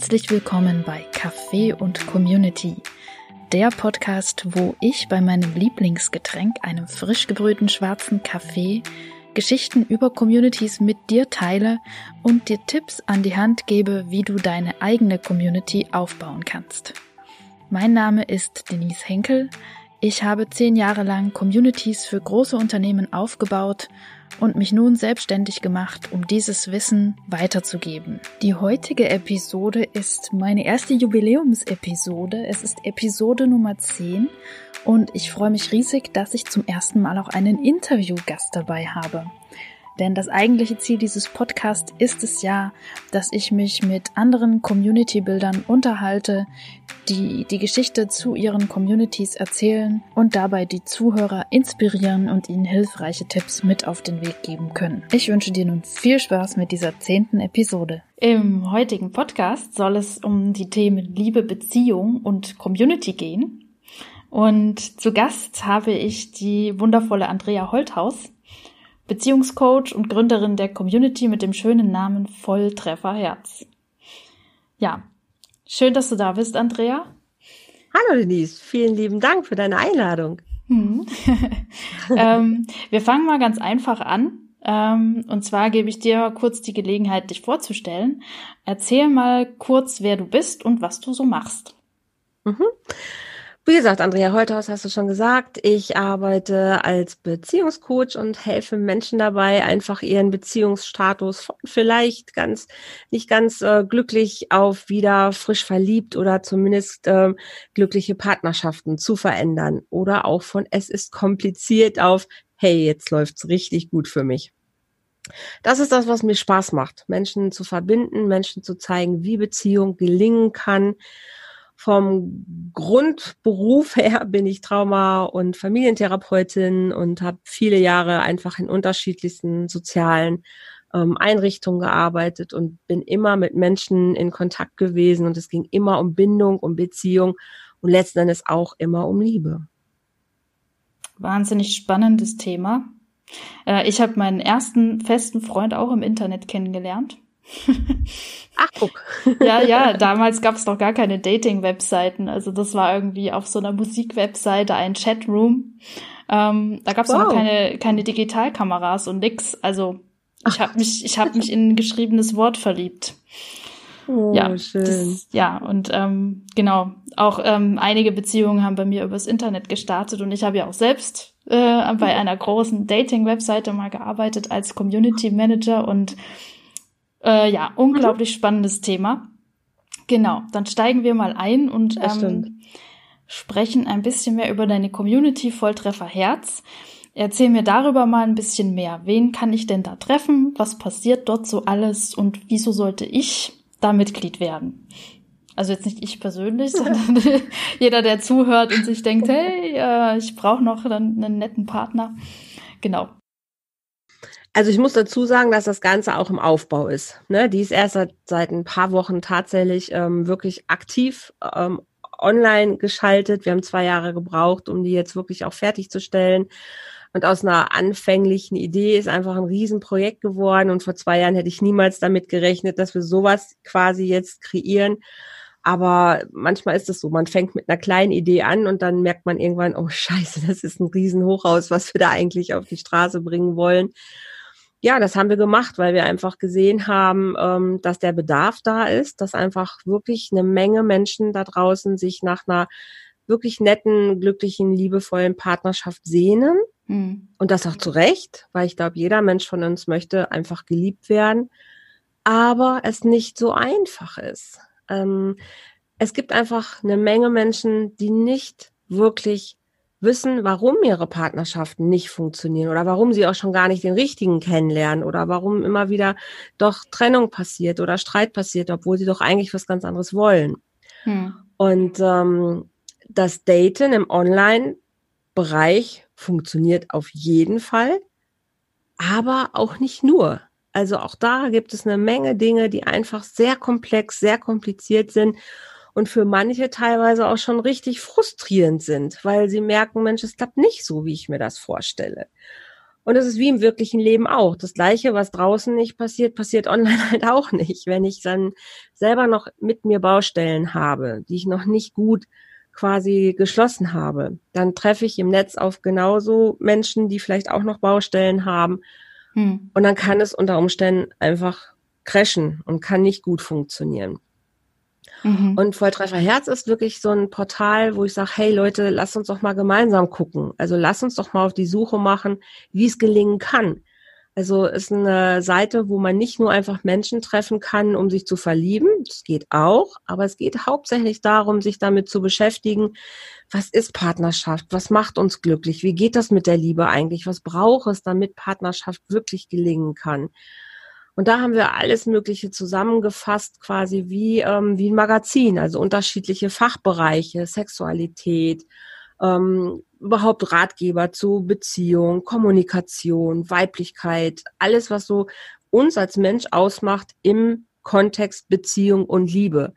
Herzlich willkommen bei Kaffee und Community, der Podcast, wo ich bei meinem Lieblingsgetränk, einem frisch gebrühten schwarzen Kaffee, Geschichten über Communities mit dir teile und dir Tipps an die Hand gebe, wie du deine eigene Community aufbauen kannst. Mein Name ist Denise Henkel. Ich habe zehn Jahre lang Communities für große Unternehmen aufgebaut und mich nun selbstständig gemacht, um dieses Wissen weiterzugeben. Die heutige Episode ist meine erste Jubiläumsepisode. Es ist Episode Nummer 10 und ich freue mich riesig, dass ich zum ersten Mal auch einen Interviewgast dabei habe. Denn das eigentliche Ziel dieses Podcasts ist es ja, dass ich mich mit anderen Community-Bildern unterhalte, die die Geschichte zu ihren Communities erzählen und dabei die Zuhörer inspirieren und ihnen hilfreiche Tipps mit auf den Weg geben können. Ich wünsche dir nun viel Spaß mit dieser zehnten Episode. Im heutigen Podcast soll es um die Themen Liebe, Beziehung und Community gehen. Und zu Gast habe ich die wundervolle Andrea Holthaus. Beziehungscoach und Gründerin der Community mit dem schönen Namen Volltreffer Herz. Ja, schön, dass du da bist, Andrea. Hallo Denise, vielen lieben Dank für deine Einladung. Hm. ähm, wir fangen mal ganz einfach an. Ähm, und zwar gebe ich dir kurz die Gelegenheit, dich vorzustellen. Erzähl mal kurz, wer du bist und was du so machst. Mhm. Wie gesagt, Andrea Holthaus hast du schon gesagt, ich arbeite als Beziehungscoach und helfe Menschen dabei, einfach ihren Beziehungsstatus von vielleicht ganz, nicht ganz äh, glücklich auf wieder frisch verliebt oder zumindest äh, glückliche Partnerschaften zu verändern oder auch von es ist kompliziert auf hey, jetzt läuft's richtig gut für mich. Das ist das, was mir Spaß macht, Menschen zu verbinden, Menschen zu zeigen, wie Beziehung gelingen kann vom Grundberuf her bin ich Trauma- und Familientherapeutin und habe viele Jahre einfach in unterschiedlichsten sozialen ähm, Einrichtungen gearbeitet und bin immer mit Menschen in Kontakt gewesen und es ging immer um Bindung, um Beziehung und letzten Endes auch immer um Liebe. Wahnsinnig spannendes Thema. Äh, ich habe meinen ersten festen Freund auch im Internet kennengelernt. Ach, guck. ja, ja, damals gab es noch gar keine Dating-Webseiten. Also das war irgendwie auf so einer Musik-Webseite ein Chatroom. Ähm, da gab es wow. noch keine, keine Digitalkameras und nix. Also ich habe mich, ich habe mich in ein geschriebenes Wort verliebt. Oh, ja, schön. Das, ja, und ähm, genau, auch ähm, einige Beziehungen haben bei mir übers Internet gestartet und ich habe ja auch selbst äh, bei einer großen Dating-Webseite mal gearbeitet als Community Manager und äh, ja, unglaublich mhm. spannendes Thema. Genau, dann steigen wir mal ein und ähm, sprechen ein bisschen mehr über deine Community Volltreffer Herz. Erzähl mir darüber mal ein bisschen mehr. Wen kann ich denn da treffen? Was passiert dort so alles? Und wieso sollte ich da Mitglied werden? Also jetzt nicht ich persönlich, sondern jeder, der zuhört und sich denkt, hey, äh, ich brauche noch einen, einen netten Partner. Genau. Also ich muss dazu sagen, dass das Ganze auch im Aufbau ist. Ne? Die ist erst seit, seit ein paar Wochen tatsächlich ähm, wirklich aktiv ähm, online geschaltet. Wir haben zwei Jahre gebraucht, um die jetzt wirklich auch fertigzustellen. Und aus einer anfänglichen Idee ist einfach ein Riesenprojekt geworden. Und vor zwei Jahren hätte ich niemals damit gerechnet, dass wir sowas quasi jetzt kreieren. Aber manchmal ist es so, man fängt mit einer kleinen Idee an und dann merkt man irgendwann, oh scheiße, das ist ein Riesenhochhaus, was wir da eigentlich auf die Straße bringen wollen ja, das haben wir gemacht, weil wir einfach gesehen haben, ähm, dass der Bedarf da ist, dass einfach wirklich eine Menge Menschen da draußen sich nach einer wirklich netten, glücklichen, liebevollen Partnerschaft sehnen. Mhm. Und das auch zu Recht, weil ich glaube, jeder Mensch von uns möchte einfach geliebt werden, aber es nicht so einfach ist. Ähm, es gibt einfach eine Menge Menschen, die nicht wirklich wissen, warum ihre Partnerschaften nicht funktionieren oder warum sie auch schon gar nicht den richtigen kennenlernen oder warum immer wieder doch Trennung passiert oder Streit passiert, obwohl sie doch eigentlich was ganz anderes wollen. Hm. Und ähm, das Daten im Online-Bereich funktioniert auf jeden Fall, aber auch nicht nur. Also auch da gibt es eine Menge Dinge, die einfach sehr komplex, sehr kompliziert sind und für manche teilweise auch schon richtig frustrierend sind, weil sie merken, Mensch, es klappt nicht so, wie ich mir das vorstelle. Und es ist wie im wirklichen Leben auch. Das Gleiche, was draußen nicht passiert, passiert online halt auch nicht. Wenn ich dann selber noch mit mir Baustellen habe, die ich noch nicht gut quasi geschlossen habe, dann treffe ich im Netz auf genauso Menschen, die vielleicht auch noch Baustellen haben. Hm. Und dann kann es unter Umständen einfach crashen und kann nicht gut funktionieren. Mhm. Und Volltreffer Herz ist wirklich so ein Portal, wo ich sage, hey Leute, lasst uns doch mal gemeinsam gucken. Also lasst uns doch mal auf die Suche machen, wie es gelingen kann. Also ist eine Seite, wo man nicht nur einfach Menschen treffen kann, um sich zu verlieben. Das geht auch, aber es geht hauptsächlich darum, sich damit zu beschäftigen, was ist Partnerschaft? Was macht uns glücklich? Wie geht das mit der Liebe eigentlich? Was braucht es, damit Partnerschaft wirklich gelingen kann? Und da haben wir alles Mögliche zusammengefasst, quasi wie, ähm, wie ein Magazin, also unterschiedliche Fachbereiche, Sexualität, ähm, überhaupt Ratgeber zu Beziehung, Kommunikation, Weiblichkeit, alles, was so uns als Mensch ausmacht im Kontext Beziehung und Liebe.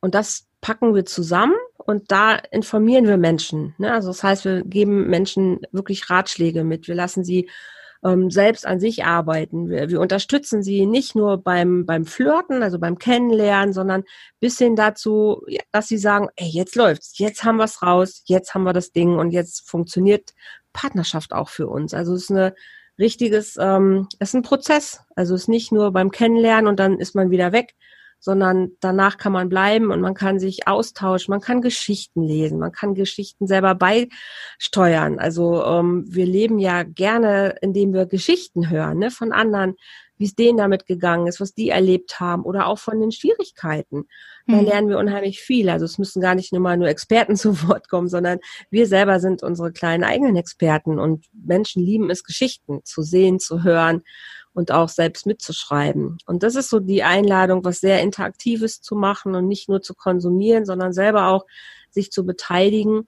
Und das packen wir zusammen und da informieren wir Menschen. Ne? Also das heißt, wir geben Menschen wirklich Ratschläge mit. Wir lassen sie ähm, selbst an sich arbeiten. Wir, wir unterstützen sie nicht nur beim, beim Flirten, also beim Kennenlernen, sondern bis hin dazu, dass sie sagen, ey, jetzt läuft's, jetzt haben wir's raus, jetzt haben wir das Ding und jetzt funktioniert Partnerschaft auch für uns. Also es ist eine richtiges, ähm, es ist ein Prozess. Also es ist nicht nur beim Kennenlernen und dann ist man wieder weg, sondern danach kann man bleiben und man kann sich austauschen, man kann Geschichten lesen, man kann Geschichten selber beisteuern. Also ähm, wir leben ja gerne, indem wir Geschichten hören ne, von anderen, wie es denen damit gegangen ist, was die erlebt haben oder auch von den Schwierigkeiten. Da mhm. lernen wir unheimlich viel. Also es müssen gar nicht nur mal nur Experten zu Wort kommen, sondern wir selber sind unsere kleinen eigenen Experten und Menschen lieben es, Geschichten zu sehen, zu hören und auch selbst mitzuschreiben. Und das ist so die Einladung, was sehr Interaktives zu machen und nicht nur zu konsumieren, sondern selber auch sich zu beteiligen.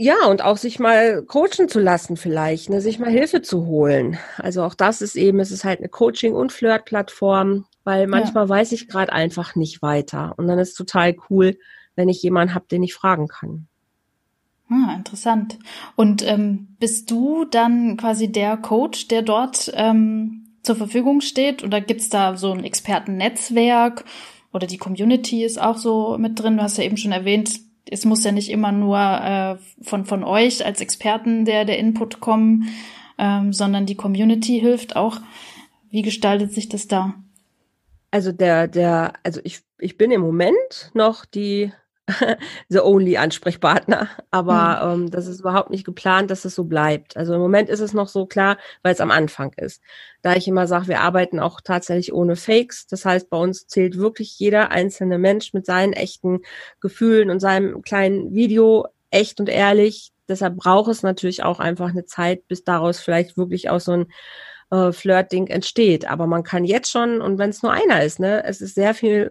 Ja, und auch sich mal coachen zu lassen vielleicht, ne, sich mal Hilfe zu holen. Also auch das ist eben, es ist halt eine Coaching- und Flirt-Plattform, weil manchmal ja. weiß ich gerade einfach nicht weiter. Und dann ist es total cool, wenn ich jemanden habe, den ich fragen kann. Ah, interessant. Und ähm, bist du dann quasi der Coach, der dort ähm, zur Verfügung steht? Oder gibt's da so ein Expertennetzwerk? Oder die Community ist auch so mit drin? Du hast ja eben schon erwähnt, es muss ja nicht immer nur äh, von, von euch als Experten der, der Input kommen, ähm, sondern die Community hilft auch. Wie gestaltet sich das da? Also der, der, also ich, ich bin im Moment noch die the only Ansprechpartner. Aber mhm. ähm, das ist überhaupt nicht geplant, dass es so bleibt. Also im Moment ist es noch so klar, weil es am Anfang ist. Da ich immer sage, wir arbeiten auch tatsächlich ohne Fakes. Das heißt, bei uns zählt wirklich jeder einzelne Mensch mit seinen echten Gefühlen und seinem kleinen Video echt und ehrlich. Deshalb braucht es natürlich auch einfach eine Zeit, bis daraus vielleicht wirklich auch so ein äh, Flirt-Ding entsteht. Aber man kann jetzt schon, und wenn es nur einer ist, ne, es ist sehr viel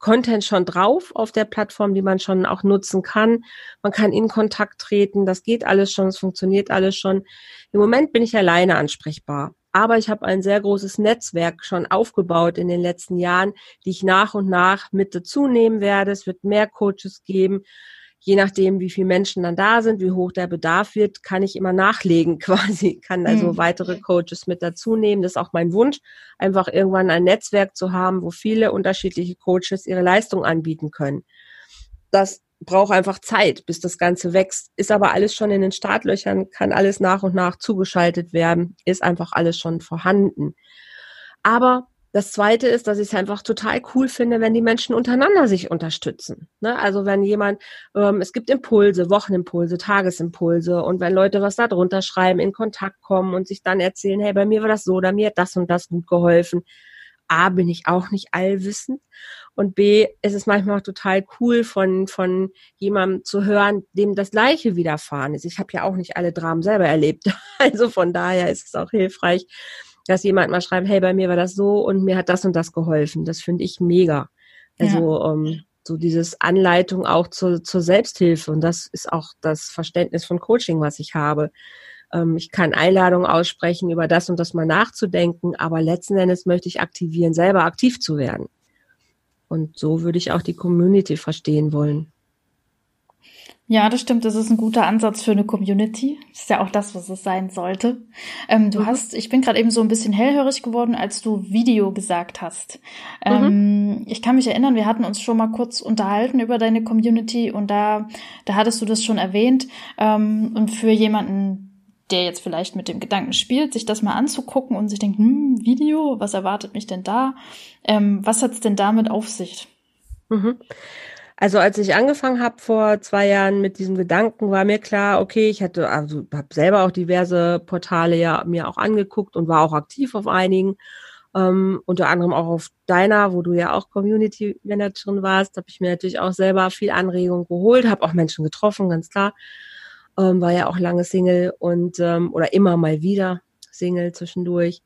Content schon drauf auf der Plattform, die man schon auch nutzen kann. Man kann in Kontakt treten, das geht alles schon, es funktioniert alles schon. Im Moment bin ich alleine ansprechbar. Aber ich habe ein sehr großes Netzwerk schon aufgebaut in den letzten Jahren, die ich nach und nach mit dazu nehmen werde. Es wird mehr Coaches geben je nachdem, wie viele Menschen dann da sind, wie hoch der Bedarf wird, kann ich immer nachlegen quasi, kann also mhm. weitere Coaches mit dazu nehmen. Das ist auch mein Wunsch, einfach irgendwann ein Netzwerk zu haben, wo viele unterschiedliche Coaches ihre Leistung anbieten können. Das braucht einfach Zeit, bis das Ganze wächst. Ist aber alles schon in den Startlöchern, kann alles nach und nach zugeschaltet werden, ist einfach alles schon vorhanden. Aber das zweite ist, dass ich es einfach total cool finde, wenn die Menschen untereinander sich unterstützen. Ne? Also wenn jemand, ähm, es gibt Impulse, Wochenimpulse, Tagesimpulse und wenn Leute was da drunter schreiben, in Kontakt kommen und sich dann erzählen, hey, bei mir war das so oder mir hat das und das gut geholfen. A, bin ich auch nicht allwissend und B, ist es manchmal auch total cool von, von jemandem zu hören, dem das Gleiche widerfahren ist. Ich habe ja auch nicht alle Dramen selber erlebt. Also von daher ist es auch hilfreich, dass jemand mal schreibt, hey, bei mir war das so und mir hat das und das geholfen. Das finde ich mega. Also ja. ähm, so dieses Anleitung auch zur, zur Selbsthilfe und das ist auch das Verständnis von Coaching, was ich habe. Ähm, ich kann Einladungen aussprechen, über das und das mal nachzudenken, aber letzten Endes möchte ich aktivieren, selber aktiv zu werden. Und so würde ich auch die Community verstehen wollen. Ja, das stimmt. Das ist ein guter Ansatz für eine Community. Das ist ja auch das, was es sein sollte. Ähm, du mhm. hast, ich bin gerade eben so ein bisschen hellhörig geworden, als du Video gesagt hast. Ähm, mhm. Ich kann mich erinnern, wir hatten uns schon mal kurz unterhalten über deine Community und da, da hattest du das schon erwähnt. Ähm, und für jemanden, der jetzt vielleicht mit dem Gedanken spielt, sich das mal anzugucken und sich denkt, hm, Video, was erwartet mich denn da? Ähm, was hat's denn damit auf sich? Mhm. Also als ich angefangen habe vor zwei Jahren mit diesem Gedanken, war mir klar, okay, ich hatte, also habe selber auch diverse Portale ja mir auch angeguckt und war auch aktiv auf einigen. Ähm, unter anderem auch auf deiner, wo du ja auch Community Managerin warst, habe ich mir natürlich auch selber viel Anregung geholt, habe auch Menschen getroffen, ganz klar. Ähm, war ja auch lange Single und ähm, oder immer mal wieder Single zwischendurch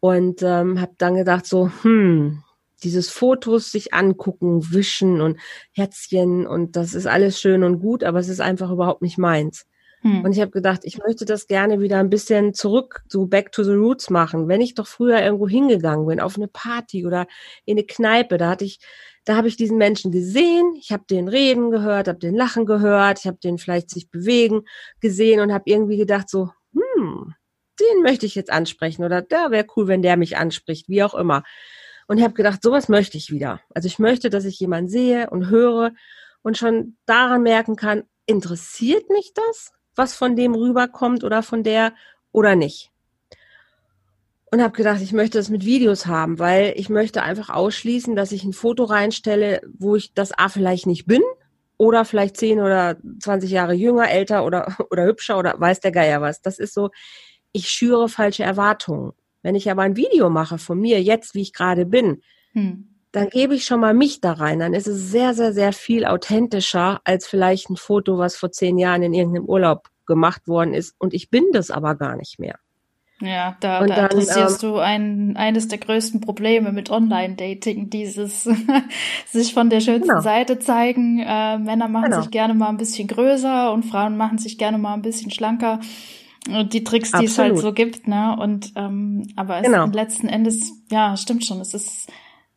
und ähm, habe dann gedacht so, hm, dieses Fotos sich angucken, wischen und Herzchen und das ist alles schön und gut, aber es ist einfach überhaupt nicht meins. Hm. Und ich habe gedacht, ich möchte das gerne wieder ein bisschen zurück, so back to the roots machen. Wenn ich doch früher irgendwo hingegangen bin, auf eine Party oder in eine Kneipe, da hatte ich, da habe ich diesen Menschen gesehen, ich habe den reden gehört, habe den lachen gehört, ich habe den vielleicht sich bewegen gesehen und habe irgendwie gedacht so, hm, den möchte ich jetzt ansprechen oder da wäre cool, wenn der mich anspricht, wie auch immer. Und ich habe gedacht, sowas möchte ich wieder. Also ich möchte, dass ich jemanden sehe und höre und schon daran merken kann, interessiert mich das, was von dem rüberkommt oder von der oder nicht. Und habe gedacht, ich möchte das mit Videos haben, weil ich möchte einfach ausschließen, dass ich ein Foto reinstelle, wo ich das A vielleicht nicht bin oder vielleicht zehn oder zwanzig Jahre jünger, älter oder, oder hübscher oder weiß der Geier was. Das ist so, ich schüre falsche Erwartungen. Wenn ich aber ein Video mache von mir, jetzt wie ich gerade bin, hm. dann gebe ich schon mal mich da rein. Dann ist es sehr, sehr, sehr viel authentischer als vielleicht ein Foto, was vor zehn Jahren in irgendeinem Urlaub gemacht worden ist. Und ich bin das aber gar nicht mehr. Ja, da, und da dann, adressierst ähm, du ein, eines der größten Probleme mit Online-Dating, dieses sich von der schönsten genau. Seite zeigen. Äh, Männer machen genau. sich gerne mal ein bisschen größer und Frauen machen sich gerne mal ein bisschen schlanker die Tricks, die Absolut. es halt so gibt, ne? Und ähm, aber es genau. letzten Endes, ja, stimmt schon. Es ist,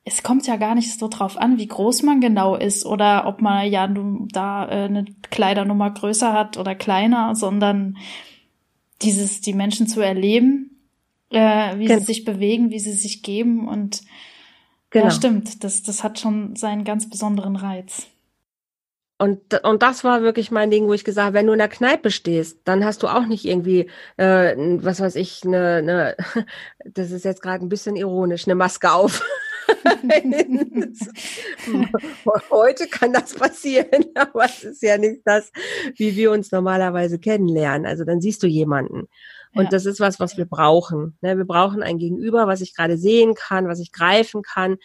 es kommt ja gar nicht so drauf an, wie groß man genau ist oder ob man ja da äh, eine Kleidernummer größer hat oder kleiner, sondern dieses, die Menschen zu erleben, äh, wie genau. sie sich bewegen, wie sie sich geben und genau. ja, stimmt. Das, das hat schon seinen ganz besonderen Reiz. Und, und das war wirklich mein Ding, wo ich gesagt habe, wenn du in der Kneipe stehst, dann hast du auch nicht irgendwie, äh, was weiß ich, eine, eine das ist jetzt gerade ein bisschen ironisch, eine Maske auf. Heute kann das passieren, aber es ist ja nicht das, wie wir uns normalerweise kennenlernen. Also dann siehst du jemanden. Und ja. das ist was, was wir brauchen. Ne? Wir brauchen ein Gegenüber, was ich gerade sehen kann, was ich greifen kann.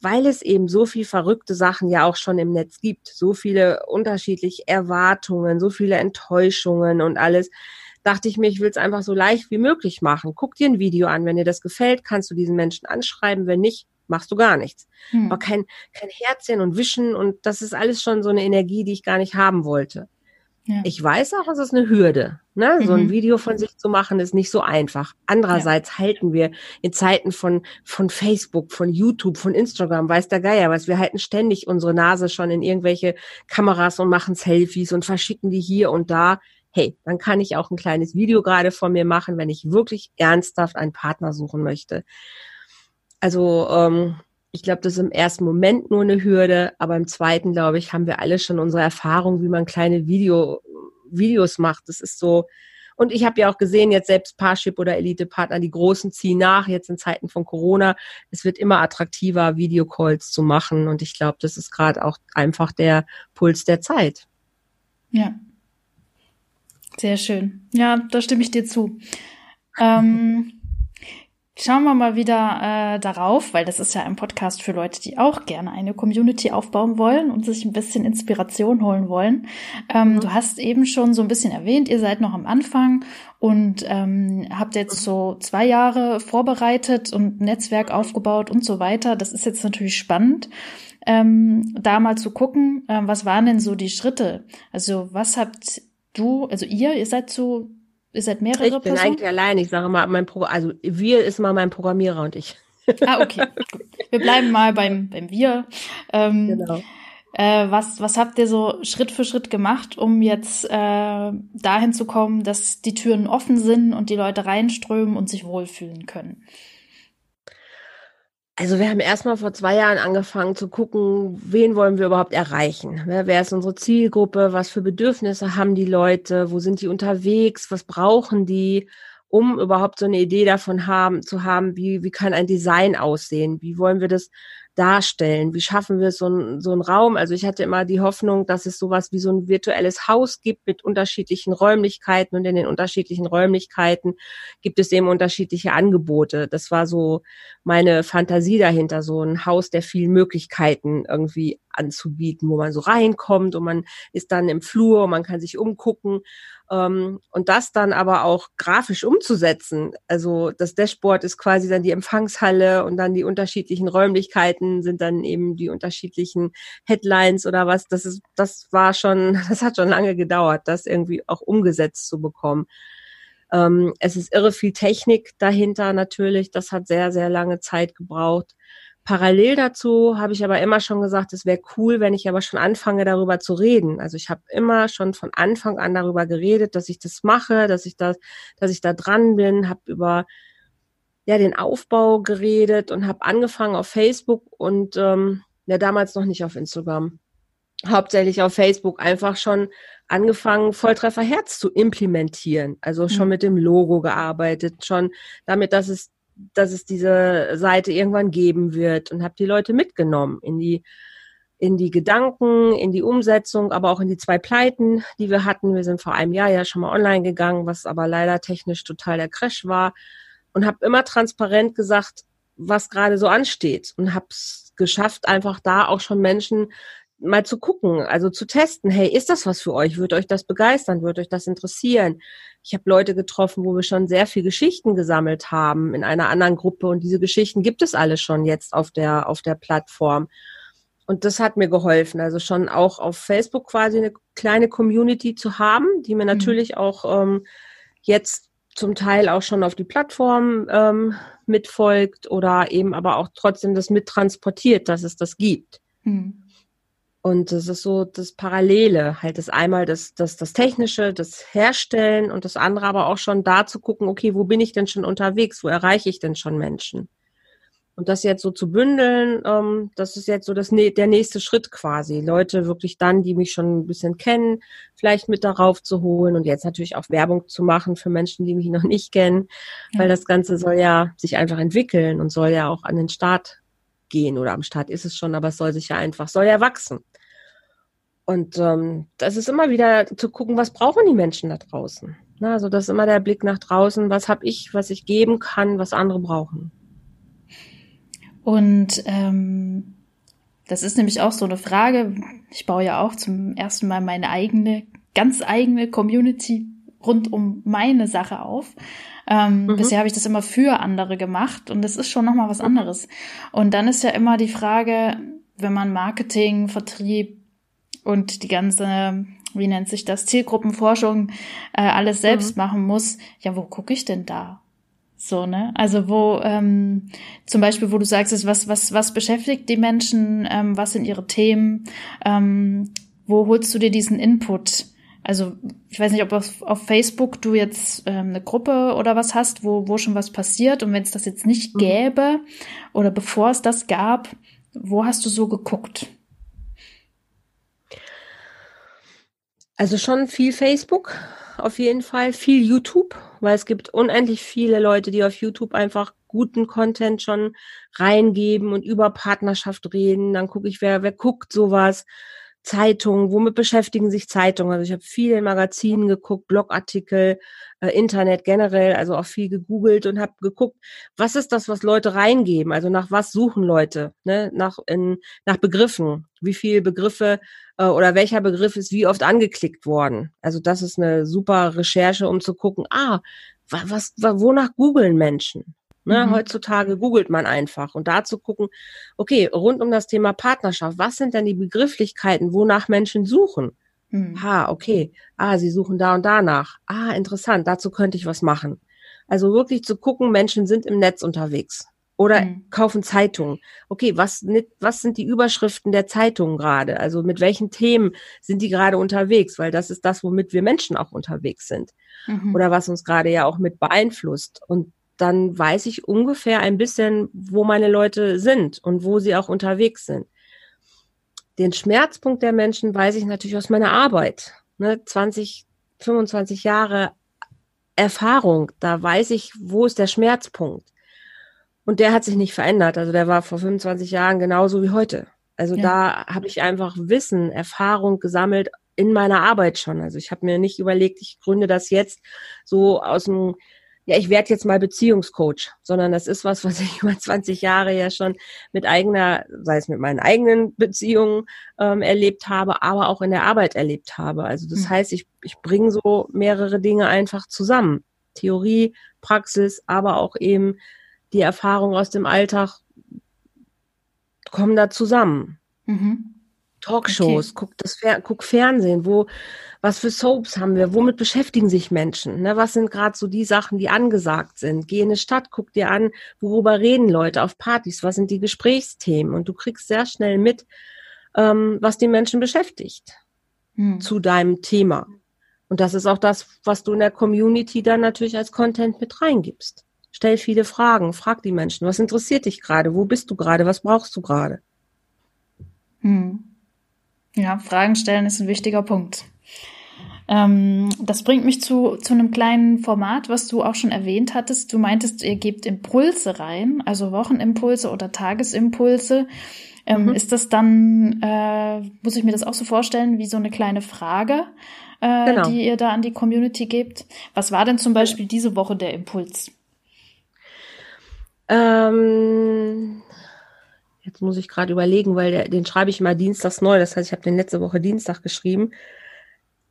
Weil es eben so viel verrückte Sachen ja auch schon im Netz gibt, so viele unterschiedliche Erwartungen, so viele Enttäuschungen und alles, dachte ich mir, ich will es einfach so leicht wie möglich machen. Guck dir ein Video an, wenn dir das gefällt, kannst du diesen Menschen anschreiben, wenn nicht, machst du gar nichts. Hm. Aber kein, kein Herzchen und Wischen und das ist alles schon so eine Energie, die ich gar nicht haben wollte. Ja. Ich weiß auch, es ist eine Hürde. Ne? Mhm. So ein mhm. Video von sich zu machen, ist nicht so einfach. Andererseits ja. halten wir in Zeiten von, von Facebook, von YouTube, von Instagram, weiß der Geier was, wir halten ständig unsere Nase schon in irgendwelche Kameras und machen Selfies und verschicken die hier und da. Hey, dann kann ich auch ein kleines Video gerade von mir machen, wenn ich wirklich ernsthaft einen Partner suchen möchte. Also ähm, ich glaube, das ist im ersten Moment nur eine Hürde, aber im zweiten, glaube ich, haben wir alle schon unsere Erfahrung, wie man kleine Video, Videos macht. Das ist so. Und ich habe ja auch gesehen, jetzt selbst Parship oder Elite-Partner, die Großen ziehen nach, jetzt in Zeiten von Corona. Es wird immer attraktiver, Videocalls zu machen. Und ich glaube, das ist gerade auch einfach der Puls der Zeit. Ja. Sehr schön. Ja, da stimme ich dir zu. Ähm, Schauen wir mal wieder äh, darauf, weil das ist ja ein Podcast für Leute, die auch gerne eine Community aufbauen wollen und sich ein bisschen Inspiration holen wollen. Ähm, mhm. Du hast eben schon so ein bisschen erwähnt, ihr seid noch am Anfang und ähm, habt jetzt so zwei Jahre vorbereitet und Netzwerk aufgebaut und so weiter. Das ist jetzt natürlich spannend. Ähm, da mal zu gucken, äh, was waren denn so die Schritte? Also was habt du, also ihr, ihr seid so Ihr seid mehrere Ich bin Personen? eigentlich allein. Ich sage mal, mein Pro also wir ist mal mein Programmierer und ich. Ah, okay. Wir bleiben mal beim, beim Wir. Ähm, genau. Äh, was, was habt ihr so Schritt für Schritt gemacht, um jetzt äh, dahin zu kommen, dass die Türen offen sind und die Leute reinströmen und sich wohlfühlen können? Also wir haben erstmal vor zwei Jahren angefangen zu gucken, wen wollen wir überhaupt erreichen? Wer ist unsere Zielgruppe? Was für Bedürfnisse haben die Leute? Wo sind die unterwegs? Was brauchen die? um überhaupt so eine Idee davon haben, zu haben, wie, wie kann ein Design aussehen? Wie wollen wir das darstellen? Wie schaffen wir so, ein, so einen Raum? Also ich hatte immer die Hoffnung, dass es sowas wie so ein virtuelles Haus gibt mit unterschiedlichen Räumlichkeiten und in den unterschiedlichen Räumlichkeiten gibt es eben unterschiedliche Angebote. Das war so meine Fantasie dahinter, so ein Haus der vielen Möglichkeiten irgendwie anzubieten, wo man so reinkommt und man ist dann im Flur und man kann sich umgucken ähm, und das dann aber auch grafisch umzusetzen. Also das Dashboard ist quasi dann die Empfangshalle und dann die unterschiedlichen Räumlichkeiten sind dann eben die unterschiedlichen Headlines oder was. Das ist, das war schon, das hat schon lange gedauert, das irgendwie auch umgesetzt zu bekommen. Ähm, es ist irre viel Technik dahinter natürlich. Das hat sehr, sehr lange Zeit gebraucht. Parallel dazu habe ich aber immer schon gesagt, es wäre cool, wenn ich aber schon anfange, darüber zu reden. Also ich habe immer schon von Anfang an darüber geredet, dass ich das mache, dass ich da, dass ich da dran bin, habe über ja den Aufbau geredet und habe angefangen auf Facebook und ähm, ja damals noch nicht auf Instagram. Hauptsächlich auf Facebook einfach schon angefangen, Volltreffer Herz zu implementieren. Also schon mhm. mit dem Logo gearbeitet, schon damit, dass es dass es diese Seite irgendwann geben wird und habe die Leute mitgenommen in die in die Gedanken, in die Umsetzung, aber auch in die zwei Pleiten, die wir hatten. Wir sind vor einem Jahr ja schon mal online gegangen, was aber leider technisch total der Crash war und habe immer transparent gesagt, was gerade so ansteht und habe es geschafft, einfach da auch schon Menschen mal zu gucken, also zu testen, hey, ist das was für euch? Würde euch das begeistern? Würde euch das interessieren? Ich habe Leute getroffen, wo wir schon sehr viel Geschichten gesammelt haben in einer anderen Gruppe und diese Geschichten gibt es alle schon jetzt auf der, auf der Plattform. Und das hat mir geholfen, also schon auch auf Facebook quasi eine kleine Community zu haben, die mir mhm. natürlich auch ähm, jetzt zum Teil auch schon auf die Plattform ähm, mitfolgt oder eben aber auch trotzdem das mittransportiert, dass es das gibt. Mhm. Und das ist so das Parallele, halt das einmal das, das, das Technische, das Herstellen und das andere aber auch schon da zu gucken, okay, wo bin ich denn schon unterwegs? Wo erreiche ich denn schon Menschen? Und das jetzt so zu bündeln, ähm, das ist jetzt so das, der nächste Schritt quasi. Leute wirklich dann, die mich schon ein bisschen kennen, vielleicht mit darauf zu holen und jetzt natürlich auch Werbung zu machen für Menschen, die mich noch nicht kennen, ja. weil das Ganze soll ja sich einfach entwickeln und soll ja auch an den Start gehen oder am Start ist es schon, aber es soll sich ja einfach, soll ja wachsen. Und ähm, das ist immer wieder zu gucken, was brauchen die Menschen da draußen. Na, also das ist immer der Blick nach draußen, was habe ich, was ich geben kann, was andere brauchen. Und ähm, das ist nämlich auch so eine Frage. Ich baue ja auch zum ersten Mal meine eigene, ganz eigene Community rund um meine Sache auf. Ähm, mhm. Bisher habe ich das immer für andere gemacht und das ist schon nochmal was anderes. Und dann ist ja immer die Frage, wenn man Marketing, Vertrieb, und die ganze, wie nennt sich das, Zielgruppenforschung äh, alles selbst mhm. machen muss, ja, wo gucke ich denn da? So, ne? Also wo ähm, zum Beispiel, wo du sagst, ist, was, was, was beschäftigt die Menschen, ähm, was sind ihre Themen, ähm, wo holst du dir diesen Input? Also ich weiß nicht, ob auf, auf Facebook du jetzt ähm, eine Gruppe oder was hast, wo, wo schon was passiert und wenn es das jetzt nicht mhm. gäbe oder bevor es das gab, wo hast du so geguckt? Also schon viel Facebook, auf jeden Fall, viel YouTube, weil es gibt unendlich viele Leute, die auf YouTube einfach guten Content schon reingeben und über Partnerschaft reden. Dann gucke ich, wer, wer guckt sowas. Zeitungen, womit beschäftigen sich Zeitungen? Also ich habe viel in Magazinen geguckt, Blogartikel, äh, Internet generell, also auch viel gegoogelt und habe geguckt, was ist das, was Leute reingeben? Also nach was suchen Leute? Ne? Nach, in, nach Begriffen. Wie viele Begriffe äh, oder welcher Begriff ist wie oft angeklickt worden? Also das ist eine super Recherche, um zu gucken, ah, was, was wonach googeln Menschen? Ne, mhm. Heutzutage googelt man einfach und da zu gucken, okay, rund um das Thema Partnerschaft, was sind denn die Begrifflichkeiten, wonach Menschen suchen? Mhm. Ha, okay. Ah, sie suchen da und danach. Ah, interessant, dazu könnte ich was machen. Also wirklich zu gucken, Menschen sind im Netz unterwegs. oder mhm. kaufen Zeitungen. Okay, was, was sind die Überschriften der Zeitungen gerade? Also mit welchen Themen sind die gerade unterwegs? Weil das ist das, womit wir Menschen auch unterwegs sind. Mhm. Oder was uns gerade ja auch mit beeinflusst. Und dann weiß ich ungefähr ein bisschen, wo meine Leute sind und wo sie auch unterwegs sind. Den Schmerzpunkt der Menschen weiß ich natürlich aus meiner Arbeit. Ne, 20, 25 Jahre Erfahrung, da weiß ich, wo ist der Schmerzpunkt. Und der hat sich nicht verändert. Also der war vor 25 Jahren genauso wie heute. Also ja. da habe ich einfach Wissen, Erfahrung gesammelt in meiner Arbeit schon. Also ich habe mir nicht überlegt, ich gründe das jetzt so aus dem, ja, ich werde jetzt mal Beziehungscoach, sondern das ist was, was ich über 20 Jahre ja schon mit eigener, sei es mit meinen eigenen Beziehungen ähm, erlebt habe, aber auch in der Arbeit erlebt habe. Also das mhm. heißt, ich, ich bringe so mehrere Dinge einfach zusammen. Theorie, Praxis, aber auch eben die Erfahrungen aus dem Alltag kommen da zusammen. Mhm. Talkshows, okay. guck das Fer guck Fernsehen, wo was für Soaps haben wir, womit beschäftigen sich Menschen, ne? Was sind gerade so die Sachen, die angesagt sind? Geh in eine Stadt, guck dir an, worüber reden Leute auf Partys, was sind die Gesprächsthemen und du kriegst sehr schnell mit, ähm, was die Menschen beschäftigt hm. zu deinem Thema. Und das ist auch das, was du in der Community dann natürlich als Content mit reingibst. Stell viele Fragen, frag die Menschen, was interessiert dich gerade, wo bist du gerade, was brauchst du gerade? Hm. Ja, Fragen stellen ist ein wichtiger Punkt. Ähm, das bringt mich zu, zu einem kleinen Format, was du auch schon erwähnt hattest. Du meintest, ihr gebt Impulse rein, also Wochenimpulse oder Tagesimpulse. Ähm, mhm. Ist das dann, äh, muss ich mir das auch so vorstellen, wie so eine kleine Frage, äh, genau. die ihr da an die Community gebt? Was war denn zum Beispiel diese Woche der Impuls? Ähm, jetzt muss ich gerade überlegen, weil der, den schreibe ich mal dienstags neu. Das heißt, ich habe den letzte Woche Dienstag geschrieben.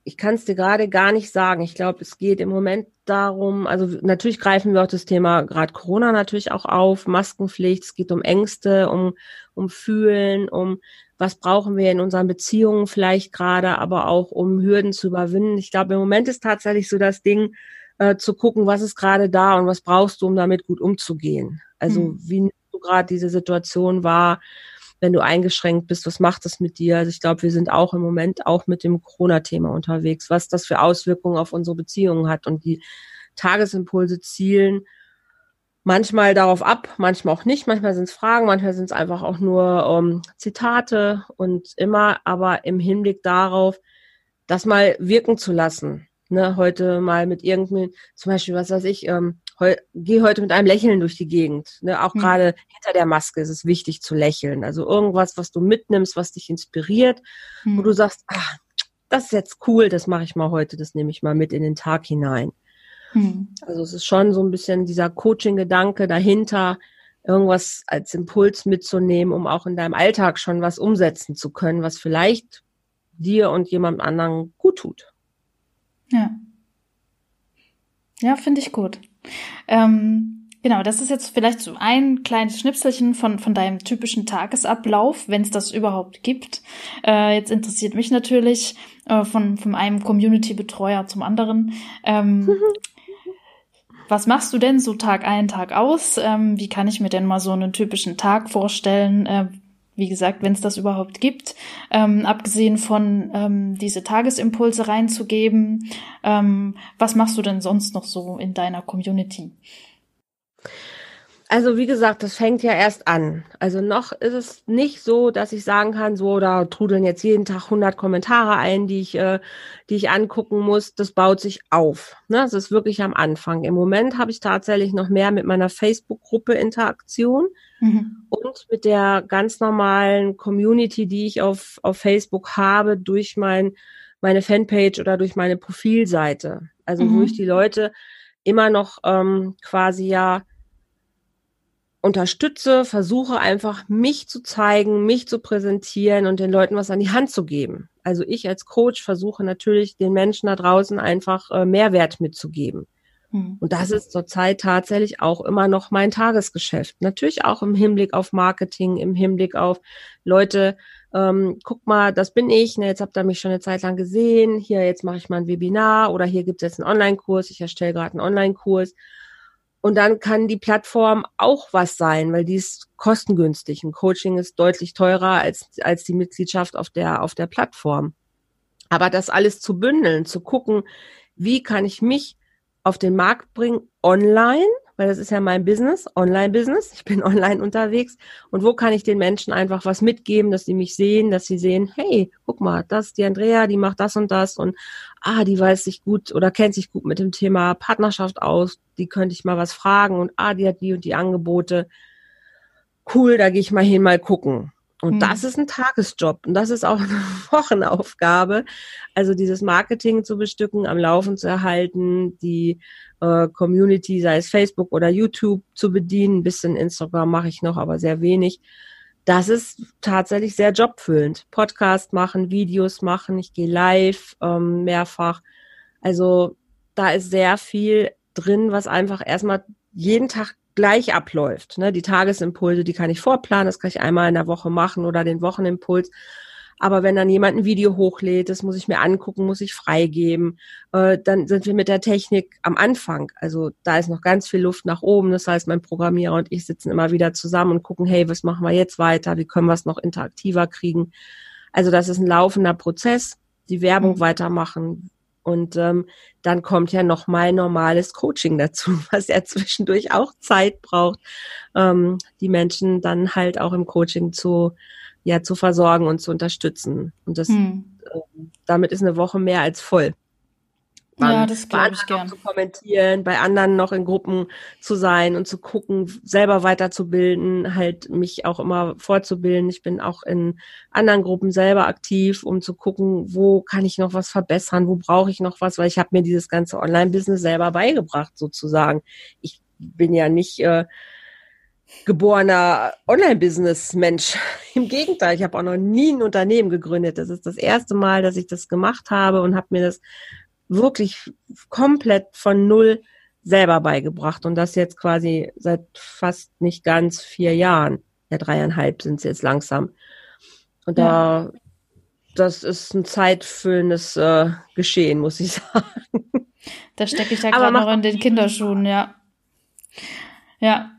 Ich kann es dir gerade gar nicht sagen. Ich glaube, es geht im Moment darum, also natürlich greifen wir auch das Thema gerade Corona natürlich auch auf, Maskenpflicht, es geht um Ängste, um, um Fühlen, um was brauchen wir in unseren Beziehungen vielleicht gerade, aber auch um Hürden zu überwinden. Ich glaube, im Moment ist tatsächlich so das Ding, äh, zu gucken, was ist gerade da und was brauchst du, um damit gut umzugehen. Also mhm. wie gerade diese Situation wahr, wenn du eingeschränkt bist, was macht das mit dir? Also ich glaube, wir sind auch im Moment auch mit dem Corona-Thema unterwegs, was das für Auswirkungen auf unsere Beziehungen hat und die Tagesimpulse zielen manchmal darauf ab, manchmal auch nicht. Manchmal sind es Fragen, manchmal sind es einfach auch nur um, Zitate und immer aber im Hinblick darauf, das mal wirken zu lassen. Ne, heute mal mit irgendeinem, zum Beispiel, was weiß ich, ähm, heu, geh heute mit einem Lächeln durch die Gegend. Ne? Auch mhm. gerade hinter der Maske ist es wichtig zu lächeln. Also irgendwas, was du mitnimmst, was dich inspiriert, mhm. wo du sagst, ah, das ist jetzt cool, das mache ich mal heute, das nehme ich mal mit in den Tag hinein. Mhm. Also es ist schon so ein bisschen dieser Coaching-Gedanke dahinter, irgendwas als Impuls mitzunehmen, um auch in deinem Alltag schon was umsetzen zu können, was vielleicht dir und jemand anderen gut tut. Ja. Ja, finde ich gut. Ähm, genau, das ist jetzt vielleicht so ein kleines Schnipselchen von, von deinem typischen Tagesablauf, wenn es das überhaupt gibt. Äh, jetzt interessiert mich natürlich äh, von, von einem Community-Betreuer zum anderen. Ähm, Was machst du denn so Tag ein, Tag aus? Ähm, wie kann ich mir denn mal so einen typischen Tag vorstellen? Äh, wie gesagt, wenn es das überhaupt gibt, ähm, abgesehen von ähm, diese Tagesimpulse reinzugeben, ähm, was machst du denn sonst noch so in deiner Community? Also wie gesagt, das fängt ja erst an. Also noch ist es nicht so, dass ich sagen kann, so da trudeln jetzt jeden Tag 100 Kommentare ein, die ich, äh, die ich angucken muss. Das baut sich auf. Ne? Das ist wirklich am Anfang. Im Moment habe ich tatsächlich noch mehr mit meiner Facebook-Gruppe Interaktion mhm. und mit der ganz normalen Community, die ich auf, auf Facebook habe, durch mein, meine Fanpage oder durch meine Profilseite. Also mhm. wo ich die Leute immer noch ähm, quasi ja unterstütze, versuche einfach mich zu zeigen, mich zu präsentieren und den Leuten was an die Hand zu geben. Also ich als Coach versuche natürlich den Menschen da draußen einfach äh, Mehrwert mitzugeben. Hm. Und das ist zurzeit tatsächlich auch immer noch mein Tagesgeschäft. Natürlich auch im Hinblick auf Marketing, im Hinblick auf Leute, ähm, guck mal, das bin ich, ne, jetzt habt ihr mich schon eine Zeit lang gesehen, hier jetzt mache ich mal ein Webinar oder hier gibt es jetzt einen Online-Kurs, ich erstelle gerade einen Online-Kurs und dann kann die Plattform auch was sein, weil die ist kostengünstig. Ein Coaching ist deutlich teurer als, als die Mitgliedschaft auf der, auf der Plattform. Aber das alles zu bündeln, zu gucken, wie kann ich mich auf den Markt bringen online, weil das ist ja mein Business, Online-Business. Ich bin online unterwegs. Und wo kann ich den Menschen einfach was mitgeben, dass sie mich sehen, dass sie sehen, hey, guck mal, das ist die Andrea, die macht das und das und ah, die weiß sich gut oder kennt sich gut mit dem Thema Partnerschaft aus, die könnte ich mal was fragen und ah, die hat die und die Angebote. Cool, da gehe ich mal hin, mal gucken. Und mhm. das ist ein Tagesjob und das ist auch eine Wochenaufgabe. Also dieses Marketing zu bestücken, am Laufen zu erhalten, die äh, Community, sei es Facebook oder YouTube, zu bedienen. Ein bisschen Instagram mache ich noch, aber sehr wenig. Das ist tatsächlich sehr jobfüllend. Podcast machen, Videos machen, ich gehe live ähm, mehrfach. Also da ist sehr viel drin, was einfach erstmal jeden Tag gleich abläuft. Ne? Die Tagesimpulse, die kann ich vorplanen, das kann ich einmal in der Woche machen oder den Wochenimpuls. Aber wenn dann jemand ein Video hochlädt, das muss ich mir angucken, muss ich freigeben, äh, dann sind wir mit der Technik am Anfang. Also da ist noch ganz viel Luft nach oben. Das heißt, mein Programmierer und ich sitzen immer wieder zusammen und gucken, hey, was machen wir jetzt weiter? Wie können wir es noch interaktiver kriegen? Also das ist ein laufender Prozess. Die Werbung mhm. weitermachen, und ähm, dann kommt ja noch mal normales Coaching dazu, was ja zwischendurch auch Zeit braucht, ähm, die Menschen dann halt auch im Coaching zu ja zu versorgen und zu unterstützen. Und das hm. äh, damit ist eine Woche mehr als voll waren, ja, das glaube ich gern. zu kommentieren, bei anderen noch in Gruppen zu sein und zu gucken, selber weiterzubilden, halt mich auch immer fortzubilden. Ich bin auch in anderen Gruppen selber aktiv, um zu gucken, wo kann ich noch was verbessern, wo brauche ich noch was, weil ich habe mir dieses ganze Online-Business selber beigebracht sozusagen. Ich bin ja nicht äh, geborener Online-Business-Mensch. Im Gegenteil, ich habe auch noch nie ein Unternehmen gegründet. Das ist das erste Mal, dass ich das gemacht habe und habe mir das wirklich komplett von null selber beigebracht und das jetzt quasi seit fast nicht ganz vier Jahren. Ja, dreieinhalb sind es jetzt langsam. Und ja. da, das ist ein zeitfüllendes äh, Geschehen, muss ich sagen. Da stecke ich ja gerade noch in den Kinderschuhen, ja. Ja.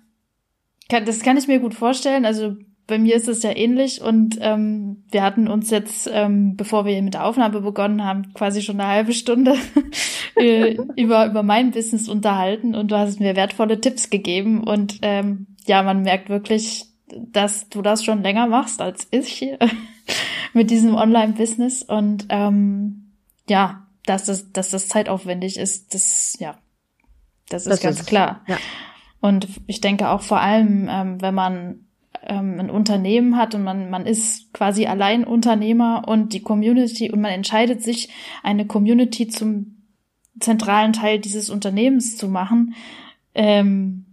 Das kann ich mir gut vorstellen. Also bei mir ist es ja ähnlich und ähm, wir hatten uns jetzt, ähm, bevor wir mit der Aufnahme begonnen haben, quasi schon eine halbe Stunde äh, über, über mein Business unterhalten und du hast mir wertvolle Tipps gegeben und ähm, ja, man merkt wirklich, dass du das schon länger machst als ich mit diesem Online-Business und ähm, ja, dass das, dass das zeitaufwendig ist, das ja, das ist das ganz ist, klar. Ja. Und ich denke auch vor allem, ähm, wenn man ähm, ein Unternehmen hat und man, man ist quasi allein Unternehmer und die Community und man entscheidet sich, eine Community zum zentralen Teil dieses Unternehmens zu machen, ähm,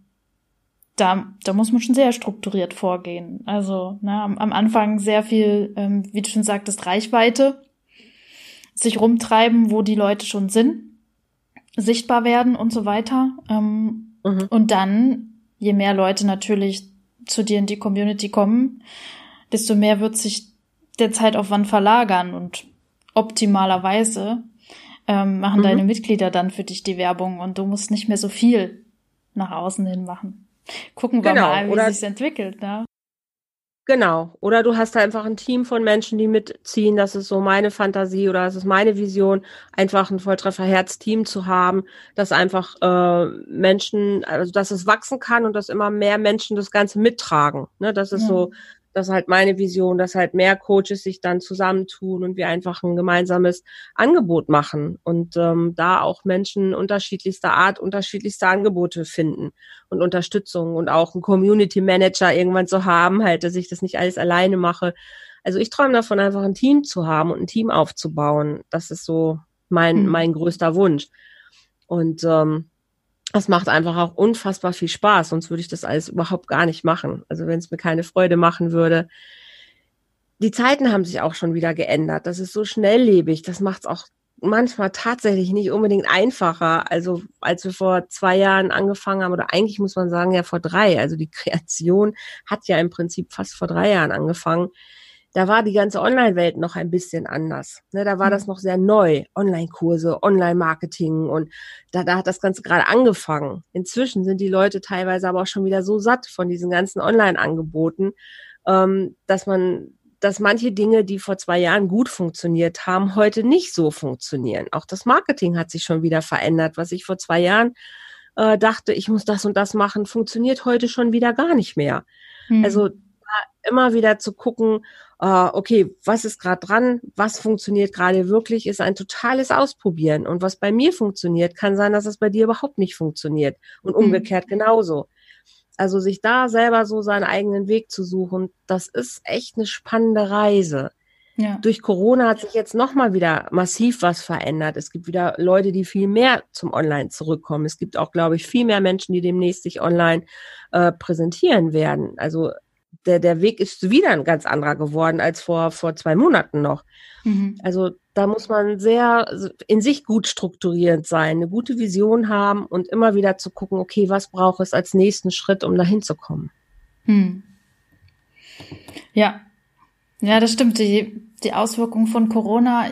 da, da muss man schon sehr strukturiert vorgehen. Also ne, am, am Anfang sehr viel, ähm, wie du schon sagtest, Reichweite, sich rumtreiben, wo die Leute schon sind, sichtbar werden und so weiter. Ähm, mhm. Und dann, je mehr Leute natürlich zu dir in die Community kommen, desto mehr wird sich der Zeitaufwand verlagern und optimalerweise ähm, machen mhm. deine Mitglieder dann für dich die Werbung und du musst nicht mehr so viel nach außen hin machen. Gucken wir genau, mal, wie sich's entwickelt. Ne? Genau. Oder du hast einfach ein Team von Menschen, die mitziehen. Das ist so meine Fantasie oder das ist meine Vision, einfach ein Volltreffer-Herz-Team zu haben, dass einfach äh, Menschen, also dass es wachsen kann und dass immer mehr Menschen das Ganze mittragen. Ne? Das ist ja. so das ist halt meine Vision, dass halt mehr Coaches sich dann zusammentun und wir einfach ein gemeinsames Angebot machen und ähm, da auch Menschen unterschiedlichster Art, unterschiedlichste Angebote finden und Unterstützung und auch einen Community Manager irgendwann zu haben, halt, dass ich das nicht alles alleine mache. Also ich träume davon, einfach ein Team zu haben und ein Team aufzubauen. Das ist so mein, mhm. mein größter Wunsch. Und ähm, das macht einfach auch unfassbar viel Spaß, sonst würde ich das alles überhaupt gar nicht machen. Also wenn es mir keine Freude machen würde. Die Zeiten haben sich auch schon wieder geändert. Das ist so schnelllebig. Das macht es auch manchmal tatsächlich nicht unbedingt einfacher. Also als wir vor zwei Jahren angefangen haben, oder eigentlich muss man sagen, ja vor drei. Also die Kreation hat ja im Prinzip fast vor drei Jahren angefangen da war die ganze Online-Welt noch ein bisschen anders. Ne, da war mhm. das noch sehr neu. Online-Kurse, Online-Marketing und da, da hat das Ganze gerade angefangen. Inzwischen sind die Leute teilweise aber auch schon wieder so satt von diesen ganzen Online-Angeboten, ähm, dass man dass manche Dinge, die vor zwei Jahren gut funktioniert haben, heute nicht so funktionieren. Auch das Marketing hat sich schon wieder verändert. Was ich vor zwei Jahren äh, dachte, ich muss das und das machen, funktioniert heute schon wieder gar nicht mehr. Mhm. Also immer wieder zu gucken, äh, okay, was ist gerade dran, was funktioniert gerade wirklich, ist ein totales Ausprobieren. Und was bei mir funktioniert, kann sein, dass es bei dir überhaupt nicht funktioniert. Und mhm. umgekehrt genauso. Also sich da selber so seinen eigenen Weg zu suchen, das ist echt eine spannende Reise. Ja. Durch Corona hat sich jetzt nochmal wieder massiv was verändert. Es gibt wieder Leute, die viel mehr zum Online zurückkommen. Es gibt auch, glaube ich, viel mehr Menschen, die demnächst sich online äh, präsentieren werden. Also der, der Weg ist wieder ein ganz anderer geworden als vor, vor zwei Monaten noch. Mhm. Also da muss man sehr in sich gut strukturierend sein, eine gute Vision haben und immer wieder zu gucken, okay, was braucht es als nächsten Schritt, um dahin zu kommen. Hm. Ja. Ja, das stimmt. Die, die Auswirkungen von Corona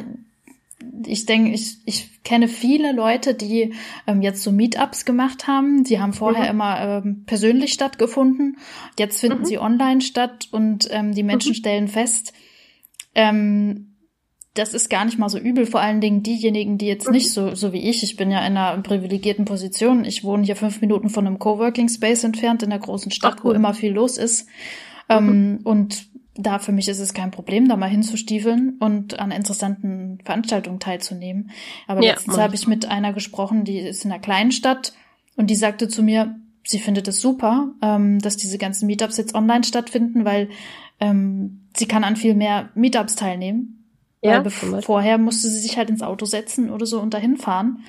ich denke, ich, ich kenne viele Leute, die ähm, jetzt so Meetups gemacht haben. Die haben vorher mhm. immer ähm, persönlich stattgefunden. Jetzt finden mhm. sie online statt und ähm, die Menschen mhm. stellen fest, ähm, das ist gar nicht mal so übel. Vor allen Dingen diejenigen, die jetzt nicht so, so wie ich, ich bin ja in einer privilegierten Position. Ich wohne hier fünf Minuten von einem Coworking Space entfernt in der großen Stadt, Ach, cool. wo immer viel los ist. Ähm, mhm. und da für mich ist es kein Problem, da mal hinzustiefeln und an interessanten Veranstaltungen teilzunehmen. Aber ja, letztens habe ich mit einer gesprochen, die ist in einer kleinen Stadt und die sagte zu mir, sie findet es super, ähm, dass diese ganzen Meetups jetzt online stattfinden, weil ähm, sie kann an viel mehr Meetups teilnehmen. Ja, weil vorher musste sie sich halt ins Auto setzen oder so und dahin fahren.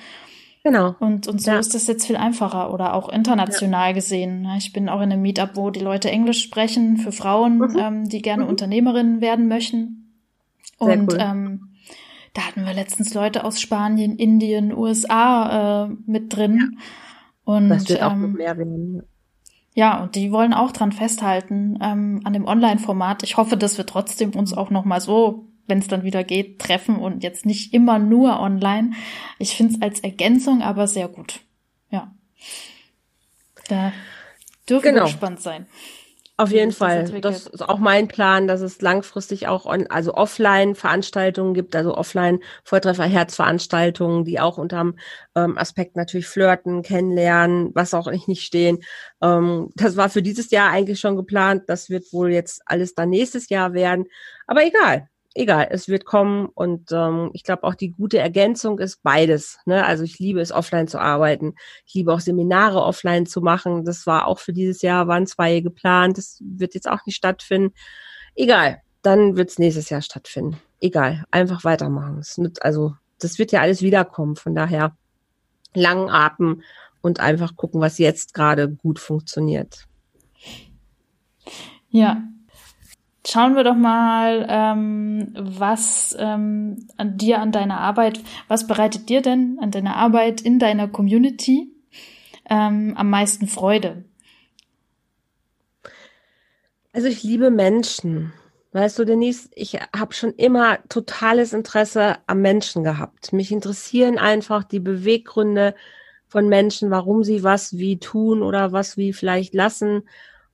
Genau. Und, und so ja. ist das jetzt viel einfacher oder auch international ja. gesehen. Ne? Ich bin auch in einem Meetup, wo die Leute Englisch sprechen für Frauen, mhm. ähm, die gerne mhm. Unternehmerinnen werden möchten. Sehr und cool. ähm, da hatten wir letztens Leute aus Spanien, Indien, USA äh, mit drin. Ja. Und das wird auch ähm, mehr werden. Ja, und die wollen auch dran festhalten ähm, an dem Online-Format. Ich hoffe, dass wir trotzdem uns auch noch mal so wenn es dann wieder geht, treffen und jetzt nicht immer nur online. Ich finde es als Ergänzung aber sehr gut. Ja. Da dürfen genau. wir gespannt sein. Auf jeden Fall. Das, das, ist auch mein Plan, dass es langfristig auch on, also offline Veranstaltungen gibt, also offline Volltreffer Herzveranstaltungen, die auch unter ähm, Aspekt natürlich flirten, kennenlernen, was auch nicht nicht stehen. Ähm, das war für dieses Jahr eigentlich schon geplant. Das wird wohl jetzt alles dann nächstes Jahr werden. Aber egal egal, es wird kommen und ähm, ich glaube auch die gute Ergänzung ist beides. Ne? Also ich liebe es, offline zu arbeiten. Ich liebe auch Seminare offline zu machen. Das war auch für dieses Jahr, waren zwei geplant. Das wird jetzt auch nicht stattfinden. Egal, dann wird es nächstes Jahr stattfinden. Egal, einfach weitermachen. Also das wird ja alles wiederkommen. Von daher langen Atem und einfach gucken, was jetzt gerade gut funktioniert. Ja, Schauen wir doch mal, ähm, was ähm, an dir, an deiner Arbeit, was bereitet dir denn an deiner Arbeit in deiner Community ähm, am meisten Freude? Also ich liebe Menschen. Weißt du, Denise, ich habe schon immer totales Interesse am Menschen gehabt. Mich interessieren einfach die Beweggründe von Menschen, warum sie was wie tun oder was wie vielleicht lassen.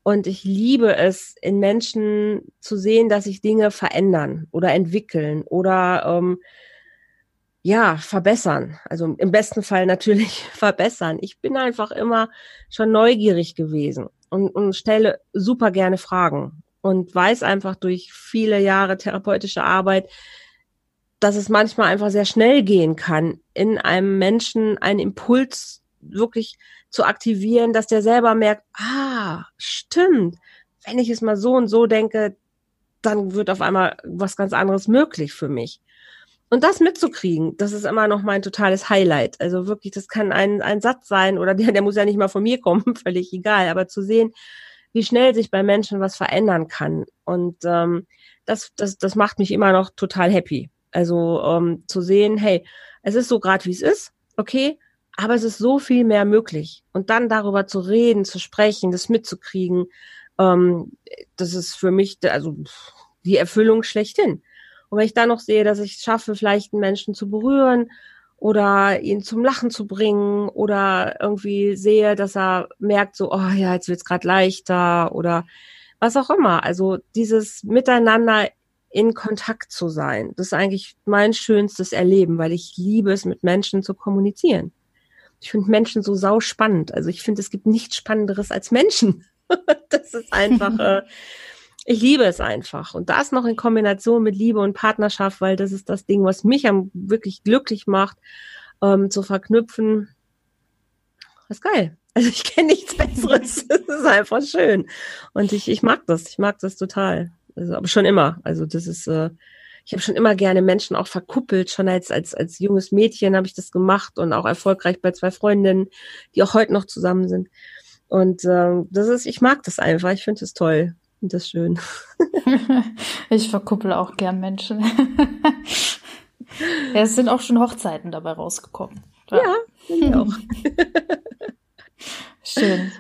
Und ich liebe es, in Menschen zu sehen, dass sich Dinge verändern oder entwickeln oder ähm, ja, verbessern. Also im besten Fall natürlich verbessern. Ich bin einfach immer schon neugierig gewesen und, und stelle super gerne Fragen und weiß einfach durch viele Jahre therapeutische Arbeit, dass es manchmal einfach sehr schnell gehen kann, in einem Menschen einen Impuls wirklich zu aktivieren, dass der selber merkt, ah, stimmt, wenn ich es mal so und so denke, dann wird auf einmal was ganz anderes möglich für mich. Und das mitzukriegen, das ist immer noch mein totales Highlight. Also wirklich, das kann ein, ein Satz sein oder der, der muss ja nicht mal von mir kommen, völlig egal. Aber zu sehen, wie schnell sich bei Menschen was verändern kann. Und ähm, das, das, das macht mich immer noch total happy. Also ähm, zu sehen, hey, es ist so gerade, wie es ist, okay, aber es ist so viel mehr möglich. Und dann darüber zu reden, zu sprechen, das mitzukriegen, ähm, das ist für mich, also die Erfüllung schlechthin. Und wenn ich dann noch sehe, dass ich es schaffe, vielleicht einen Menschen zu berühren oder ihn zum Lachen zu bringen oder irgendwie sehe, dass er merkt so, oh ja, jetzt wird's gerade leichter oder was auch immer. Also dieses Miteinander in Kontakt zu sein, das ist eigentlich mein schönstes Erleben, weil ich liebe es, mit Menschen zu kommunizieren. Ich finde Menschen so sau spannend. Also ich finde, es gibt nichts Spannenderes als Menschen. das ist einfach, äh, ich liebe es einfach. Und das noch in Kombination mit Liebe und Partnerschaft, weil das ist das Ding, was mich am wirklich glücklich macht, ähm, zu verknüpfen. Das ist geil. Also ich kenne nichts Besseres. das ist einfach schön. Und ich, ich mag das. Ich mag das total. Also, aber schon immer. Also das ist, äh, ich habe schon immer gerne Menschen auch verkuppelt. Schon als, als, als junges Mädchen habe ich das gemacht und auch erfolgreich bei zwei Freundinnen, die auch heute noch zusammen sind. Und äh, das ist, ich mag das einfach. Ich finde es toll. Und das schön. ich verkuppel auch gern Menschen. ja, es sind auch schon Hochzeiten dabei rausgekommen. Ja, ja ich auch. Schön.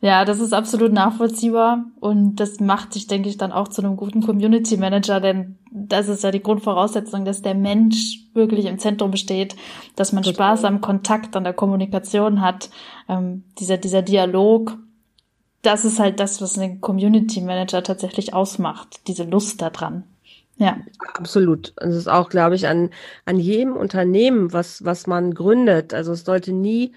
Ja, das ist absolut nachvollziehbar und das macht dich, denke ich, dann auch zu einem guten Community Manager, denn das ist ja die Grundvoraussetzung, dass der Mensch wirklich im Zentrum steht, dass man Total. Spaß am Kontakt, an der Kommunikation hat, ähm, dieser, dieser Dialog. Das ist halt das, was einen Community Manager tatsächlich ausmacht, diese Lust daran. Ja. Absolut. Das ist auch, glaube ich, an, an jedem Unternehmen, was, was man gründet. Also es sollte nie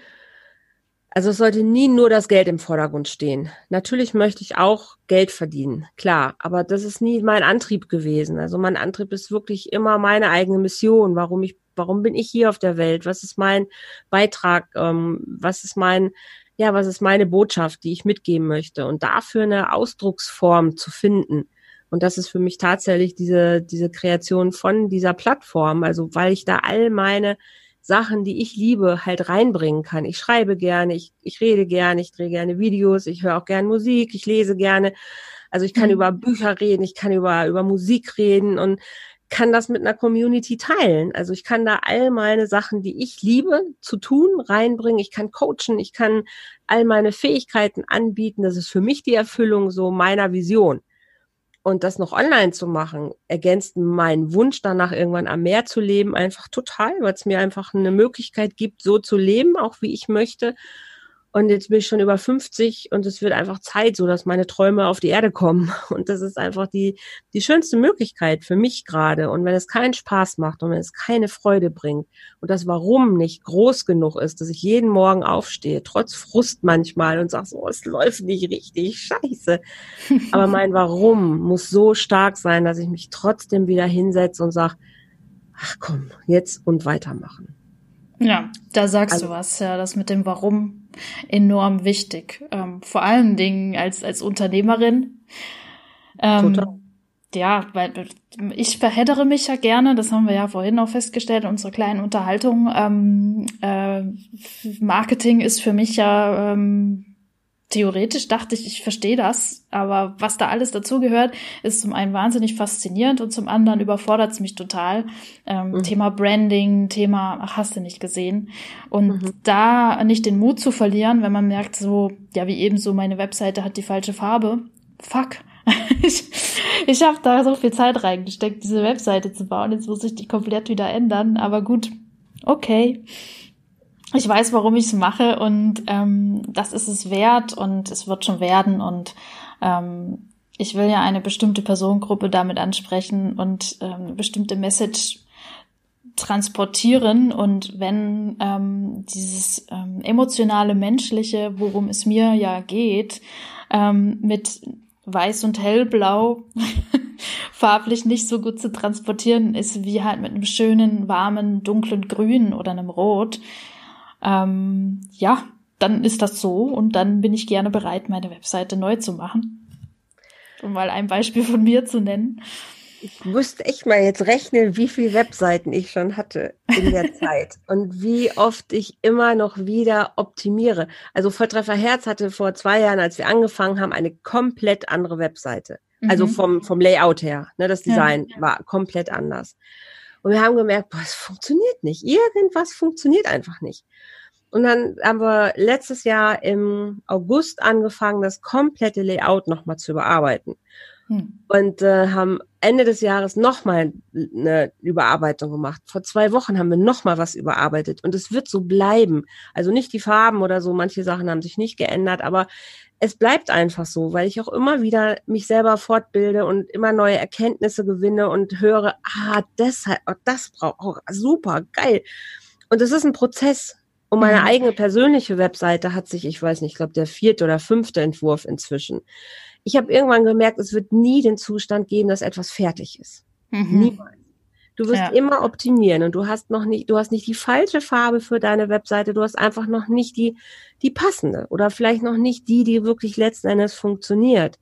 also es sollte nie nur das Geld im Vordergrund stehen. Natürlich möchte ich auch Geld verdienen, klar, aber das ist nie mein Antrieb gewesen. Also mein Antrieb ist wirklich immer meine eigene Mission. Warum ich, warum bin ich hier auf der Welt? Was ist mein Beitrag? Ähm, was ist mein, ja, was ist meine Botschaft, die ich mitgeben möchte? Und dafür eine Ausdrucksform zu finden. Und das ist für mich tatsächlich diese, diese Kreation von dieser Plattform. Also weil ich da all meine Sachen, die ich liebe, halt reinbringen kann. Ich schreibe gerne, ich, ich rede gerne, ich drehe gerne Videos, ich höre auch gerne Musik, ich lese gerne. Also ich kann mhm. über Bücher reden, ich kann über, über Musik reden und kann das mit einer Community teilen. Also ich kann da all meine Sachen, die ich liebe, zu tun, reinbringen. Ich kann coachen, ich kann all meine Fähigkeiten anbieten. Das ist für mich die Erfüllung so meiner Vision. Und das noch online zu machen, ergänzt meinen Wunsch danach, irgendwann am Meer zu leben, einfach total, weil es mir einfach eine Möglichkeit gibt, so zu leben, auch wie ich möchte und jetzt bin ich schon über 50 und es wird einfach Zeit, so dass meine Träume auf die Erde kommen. Und das ist einfach die, die schönste Möglichkeit für mich gerade. Und wenn es keinen Spaß macht und wenn es keine Freude bringt und das Warum nicht groß genug ist, dass ich jeden Morgen aufstehe, trotz Frust manchmal und sage so, es läuft nicht richtig, scheiße. Aber mein Warum muss so stark sein, dass ich mich trotzdem wieder hinsetze und sage, ach komm, jetzt und weitermachen. Ja, da sagst also, du was, ja, das mit dem Warum enorm wichtig. Ähm, vor allen Dingen als, als Unternehmerin. Ähm, total. Ja, weil ich verheddere mich ja gerne, das haben wir ja vorhin auch festgestellt in unserer kleinen Unterhaltung. Ähm, äh, Marketing ist für mich ja ähm, theoretisch dachte ich, ich verstehe das, aber was da alles dazugehört, ist zum einen wahnsinnig faszinierend und zum anderen überfordert es mich total. Ähm, mhm. Thema Branding, Thema, ach, hast du nicht gesehen. Und mhm. da nicht den Mut zu verlieren, wenn man merkt, so, ja, wie eben so, meine Webseite hat die falsche Farbe. Fuck. ich ich habe da so viel Zeit reingesteckt, diese Webseite zu bauen. Jetzt muss ich die komplett wieder ändern. Aber gut, okay ich weiß, warum ich es mache und ähm, das ist es wert und es wird schon werden und ähm, ich will ja eine bestimmte Personengruppe damit ansprechen und ähm, eine bestimmte Message transportieren und wenn ähm, dieses ähm, emotionale, menschliche, worum es mir ja geht, ähm, mit weiß und hellblau farblich nicht so gut zu transportieren ist wie halt mit einem schönen, warmen, dunklen Grün oder einem Rot, ähm, ja, dann ist das so und dann bin ich gerne bereit, meine Webseite neu zu machen. Um mal ein Beispiel von mir zu nennen. Ich musste echt mal jetzt rechnen, wie viele Webseiten ich schon hatte in der Zeit und wie oft ich immer noch wieder optimiere. Also Volltreffer Herz hatte vor zwei Jahren, als wir angefangen haben, eine komplett andere Webseite. Also mhm. vom, vom Layout her. Ne, das Design ja. war komplett anders. Und wir haben gemerkt, boah, es funktioniert nicht. Irgendwas funktioniert einfach nicht. Und dann haben wir letztes Jahr im August angefangen, das komplette Layout nochmal zu überarbeiten. hm. und äh, haben Ende des Jahres nochmal eine Überarbeitung gemacht. Vor zwei Wochen haben wir nochmal was überarbeitet und es wird so bleiben. Also nicht die Farben oder so, manche Sachen haben sich nicht geändert, aber es bleibt einfach so, weil ich auch immer wieder mich selber fortbilde und immer neue Erkenntnisse gewinne und höre, ah, deshalb, oh, das braucht, oh, super, geil. Und es ist ein Prozess. Und meine mhm. eigene persönliche Webseite hat sich, ich weiß nicht, ich glaube, der vierte oder fünfte Entwurf inzwischen. Ich habe irgendwann gemerkt, es wird nie den Zustand geben, dass etwas fertig ist. Mhm. Niemals. Du wirst ja. immer optimieren und du hast noch nicht, du hast nicht die falsche Farbe für deine Webseite, du hast einfach noch nicht die, die passende oder vielleicht noch nicht die, die wirklich letzten Endes funktioniert.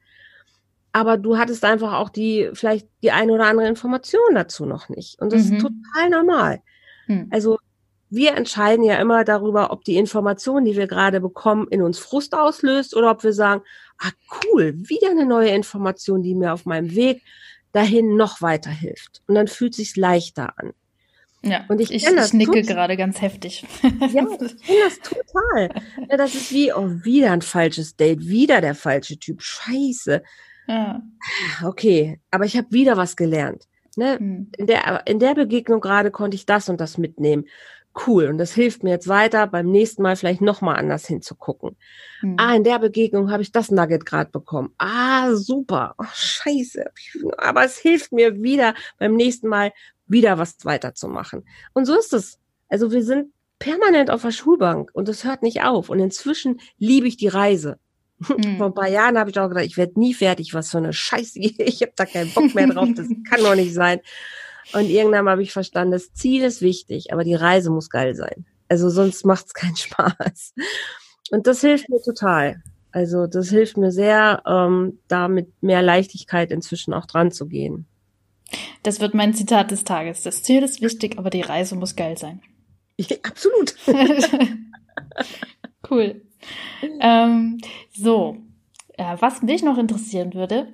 Aber du hattest einfach auch die, vielleicht die eine oder andere Information dazu noch nicht. Und das mhm. ist total normal. Mhm. Also wir entscheiden ja immer darüber, ob die Information, die wir gerade bekommen, in uns Frust auslöst oder ob wir sagen, ah cool, wieder eine neue Information, die mir auf meinem Weg dahin noch weiterhilft. Und dann fühlt sich's leichter an. Ja, und ich, ich, ich nicke gerade ganz heftig. Ja, ich kenne das total. Ja, das ist wie, oh, wieder ein falsches Date, wieder der falsche Typ. Scheiße. Ja. Okay, aber ich habe wieder was gelernt. Ne? Hm. In, der, in der Begegnung gerade konnte ich das und das mitnehmen cool. Und das hilft mir jetzt weiter, beim nächsten Mal vielleicht nochmal anders hinzugucken. Mhm. Ah, in der Begegnung habe ich das Nugget gerade bekommen. Ah, super. Oh, scheiße. Aber es hilft mir wieder beim nächsten Mal wieder was weiterzumachen. Und so ist es. Also wir sind permanent auf der Schulbank und es hört nicht auf. Und inzwischen liebe ich die Reise. Mhm. Vor ein paar Jahren habe ich auch gedacht, ich werde nie fertig, was für eine Scheiße. Ich habe da keinen Bock mehr drauf, das kann doch nicht sein. Und irgendwann habe ich verstanden, das Ziel ist wichtig, aber die Reise muss geil sein. Also sonst macht es keinen Spaß. Und das hilft mir total. Also das hilft mir sehr, ähm, da mit mehr Leichtigkeit inzwischen auch dran zu gehen. Das wird mein Zitat des Tages. Das Ziel ist wichtig, aber die Reise muss geil sein. Ja, absolut. cool. Ähm, so, äh, was mich noch interessieren würde,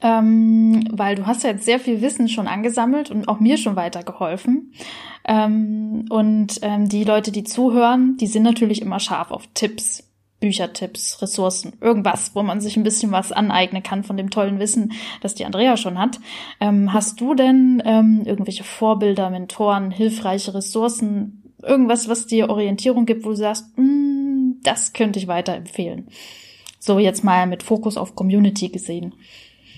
ähm, weil du hast ja jetzt sehr viel Wissen schon angesammelt und auch mir schon weitergeholfen. Ähm, und ähm, die Leute, die zuhören, die sind natürlich immer scharf auf Tipps, Büchertipps, Ressourcen, irgendwas, wo man sich ein bisschen was aneignen kann von dem tollen Wissen, das die Andrea schon hat. Ähm, hast du denn ähm, irgendwelche Vorbilder, Mentoren, hilfreiche Ressourcen, irgendwas, was dir Orientierung gibt, wo du sagst, mm, das könnte ich weiterempfehlen? So jetzt mal mit Fokus auf Community gesehen.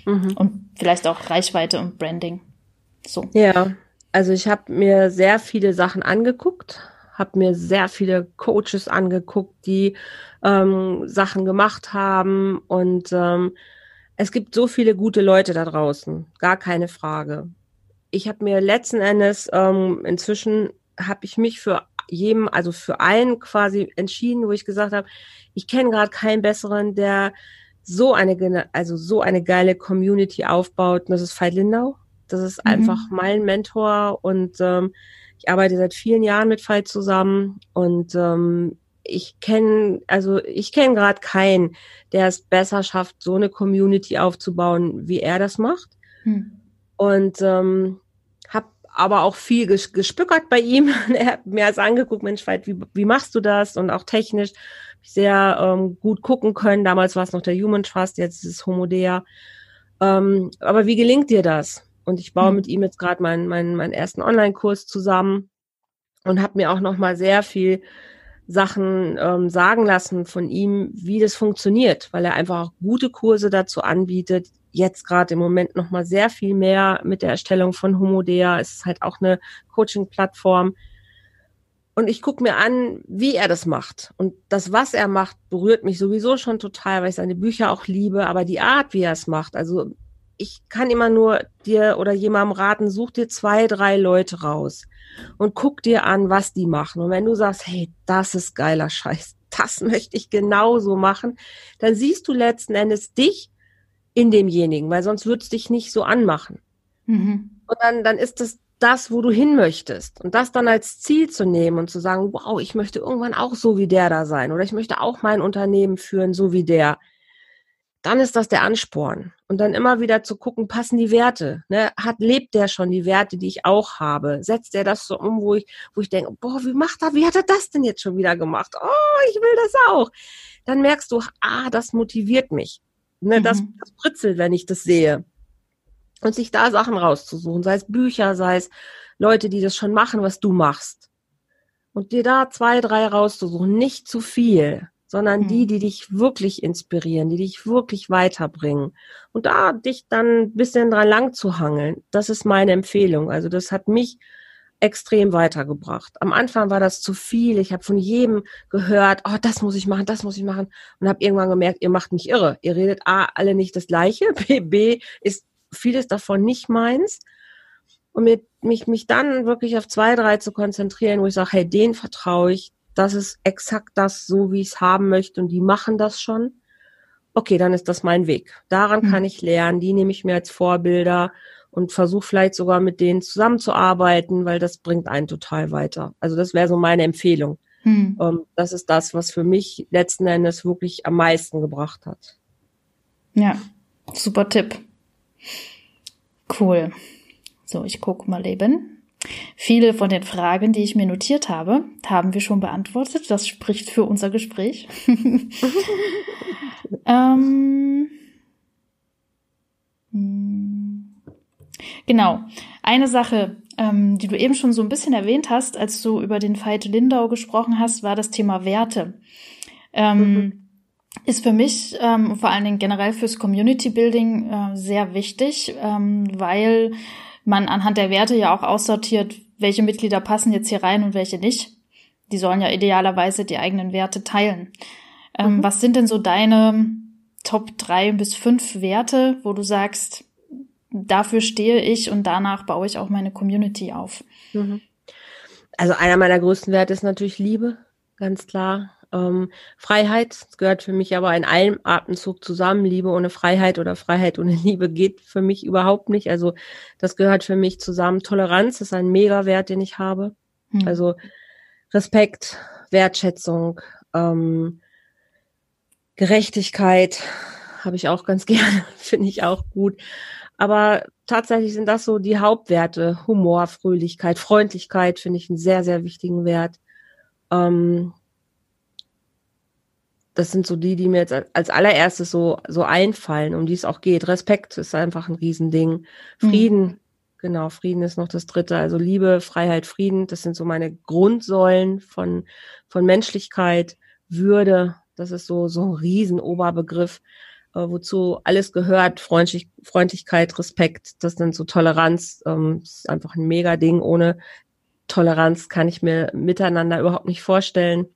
Mhm. Und vielleicht auch Reichweite und Branding. So. Ja, also ich habe mir sehr viele Sachen angeguckt, habe mir sehr viele Coaches angeguckt, die ähm, Sachen gemacht haben und ähm, es gibt so viele gute Leute da draußen, gar keine Frage. Ich habe mir letzten Endes ähm, inzwischen habe ich mich für jedem, also für einen quasi entschieden, wo ich gesagt habe, ich kenne gerade keinen besseren, der so eine, also so eine geile Community aufbaut. Und das ist Veit Lindau. Das ist mhm. einfach mein Mentor und ähm, ich arbeite seit vielen Jahren mit Veit zusammen und ähm, ich kenne, also ich kenne gerade keinen, der es besser schafft, so eine Community aufzubauen, wie er das macht. Mhm. Und ähm, habe aber auch viel gespückert bei ihm. er hat mir als angeguckt, Mensch, Veit, wie, wie machst du das? Und auch technisch sehr ähm, gut gucken können. Damals war es noch der Human Trust, jetzt ist es Homodea. Ähm, aber wie gelingt dir das? Und ich baue mhm. mit ihm jetzt gerade meinen, meinen, meinen ersten Online-Kurs zusammen und habe mir auch noch mal sehr viel Sachen ähm, sagen lassen von ihm, wie das funktioniert, weil er einfach auch gute Kurse dazu anbietet. Jetzt gerade im Moment noch mal sehr viel mehr mit der Erstellung von Homodea. Es ist halt auch eine Coaching-Plattform, und ich gucke mir an, wie er das macht. Und das, was er macht, berührt mich sowieso schon total, weil ich seine Bücher auch liebe. Aber die Art, wie er es macht, also ich kann immer nur dir oder jemandem raten, such dir zwei, drei Leute raus und guck dir an, was die machen. Und wenn du sagst, hey, das ist geiler Scheiß, das möchte ich genauso machen, dann siehst du letzten Endes dich in demjenigen, weil sonst würde es dich nicht so anmachen. Mhm. Und dann, dann ist das das, wo du hin möchtest. Und das dann als Ziel zu nehmen und zu sagen, wow, ich möchte irgendwann auch so wie der da sein oder ich möchte auch mein Unternehmen führen, so wie der. Dann ist das der Ansporn. Und dann immer wieder zu gucken, passen die Werte? Ne? Hat, lebt der schon die Werte, die ich auch habe? Setzt er das so um, wo ich, wo ich denke, boah, wie macht er, wie hat er das denn jetzt schon wieder gemacht? Oh, ich will das auch. Dann merkst du, ah, das motiviert mich. ne, mhm. das, das britzelt, wenn ich das sehe. Und sich da Sachen rauszusuchen, sei es Bücher, sei es Leute, die das schon machen, was du machst. Und dir da zwei, drei rauszusuchen, nicht zu viel, sondern mhm. die, die dich wirklich inspirieren, die dich wirklich weiterbringen. Und da dich dann ein bisschen dran lang zu hangeln, das ist meine Empfehlung. Also das hat mich extrem weitergebracht. Am Anfang war das zu viel. Ich habe von jedem gehört, oh, das muss ich machen, das muss ich machen. Und habe irgendwann gemerkt, ihr macht mich irre. Ihr redet A, alle nicht das Gleiche. B, B ist vieles davon nicht meins. Und mit, mich, mich dann wirklich auf zwei, drei zu konzentrieren, wo ich sage, hey, den vertraue ich. Das ist exakt das, so wie ich es haben möchte. Und die machen das schon. Okay, dann ist das mein Weg. Daran mhm. kann ich lernen. Die nehme ich mir als Vorbilder und versuche vielleicht sogar mit denen zusammenzuarbeiten, weil das bringt einen total weiter. Also das wäre so meine Empfehlung. Hm. Um, ähm, das ist das, was für mich letzten Endes wirklich am meisten gebracht hat. Ja, super Tipp. Cool. So, ich gucke mal eben. Viele von den Fragen, die ich mir notiert habe, haben wir schon beantwortet. Das spricht für unser Gespräch. ähm, hm. Genau. Eine Sache, ähm, die du eben schon so ein bisschen erwähnt hast, als du über den Veit Lindau gesprochen hast, war das Thema Werte. Ähm, mhm. Ist für mich, ähm, vor allen Dingen generell fürs Community Building äh, sehr wichtig, ähm, weil man anhand der Werte ja auch aussortiert, welche Mitglieder passen jetzt hier rein und welche nicht. Die sollen ja idealerweise die eigenen Werte teilen. Ähm, mhm. Was sind denn so deine Top drei bis fünf Werte, wo du sagst, dafür stehe ich und danach baue ich auch meine Community auf. Mhm. Also einer meiner größten Werte ist natürlich Liebe, ganz klar. Ähm, Freiheit gehört für mich aber in einem Atemzug zusammen. Liebe ohne Freiheit oder Freiheit ohne Liebe geht für mich überhaupt nicht. Also das gehört für mich zusammen. Toleranz ist ein Mega-Wert, den ich habe. Mhm. Also Respekt, Wertschätzung, ähm, Gerechtigkeit habe ich auch ganz gerne, finde ich auch gut. Aber tatsächlich sind das so die Hauptwerte. Humor, Fröhlichkeit, Freundlichkeit finde ich einen sehr, sehr wichtigen Wert. Ähm, das sind so die, die mir jetzt als allererstes so, so einfallen, um die es auch geht. Respekt ist einfach ein Riesending. Frieden, mhm. genau, Frieden ist noch das dritte. Also Liebe, Freiheit, Frieden, das sind so meine Grundsäulen von, von Menschlichkeit, Würde. Das ist so, so ein Riesenoberbegriff äh, wozu alles gehört, Freundlich Freundlichkeit, Respekt, das sind so Toleranz, ähm, ist einfach ein mega Ding. Ohne Toleranz kann ich mir miteinander überhaupt nicht vorstellen.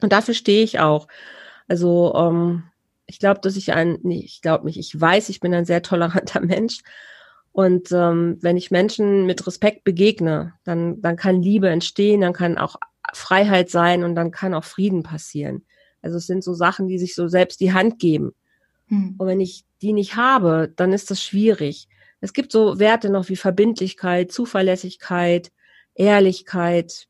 Und dafür stehe ich auch. Also ähm, ich glaube, dass ich ein, nee, ich glaube nicht, ich weiß, ich bin ein sehr toleranter Mensch. Und ähm, wenn ich Menschen mit Respekt begegne, dann, dann kann Liebe entstehen, dann kann auch Freiheit sein und dann kann auch Frieden passieren. Also es sind so Sachen, die sich so selbst die Hand geben. Hm. Und wenn ich die nicht habe, dann ist das schwierig. Es gibt so Werte noch wie Verbindlichkeit, Zuverlässigkeit, Ehrlichkeit,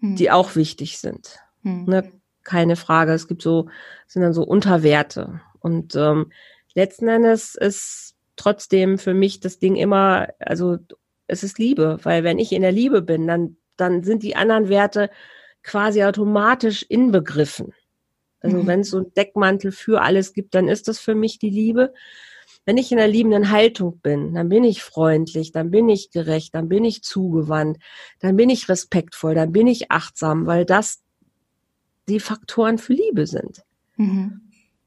hm. die auch wichtig sind. Hm. Ne? Keine Frage. Es gibt so, sind dann so Unterwerte. Und ähm, letzten Endes ist trotzdem für mich das Ding immer, also es ist Liebe, weil wenn ich in der Liebe bin, dann, dann sind die anderen Werte quasi automatisch inbegriffen. Also mhm. wenn es so einen Deckmantel für alles gibt, dann ist das für mich die Liebe. Wenn ich in einer liebenden Haltung bin, dann bin ich freundlich, dann bin ich gerecht, dann bin ich zugewandt, dann bin ich respektvoll, dann bin ich achtsam, weil das die Faktoren für Liebe sind. Mhm.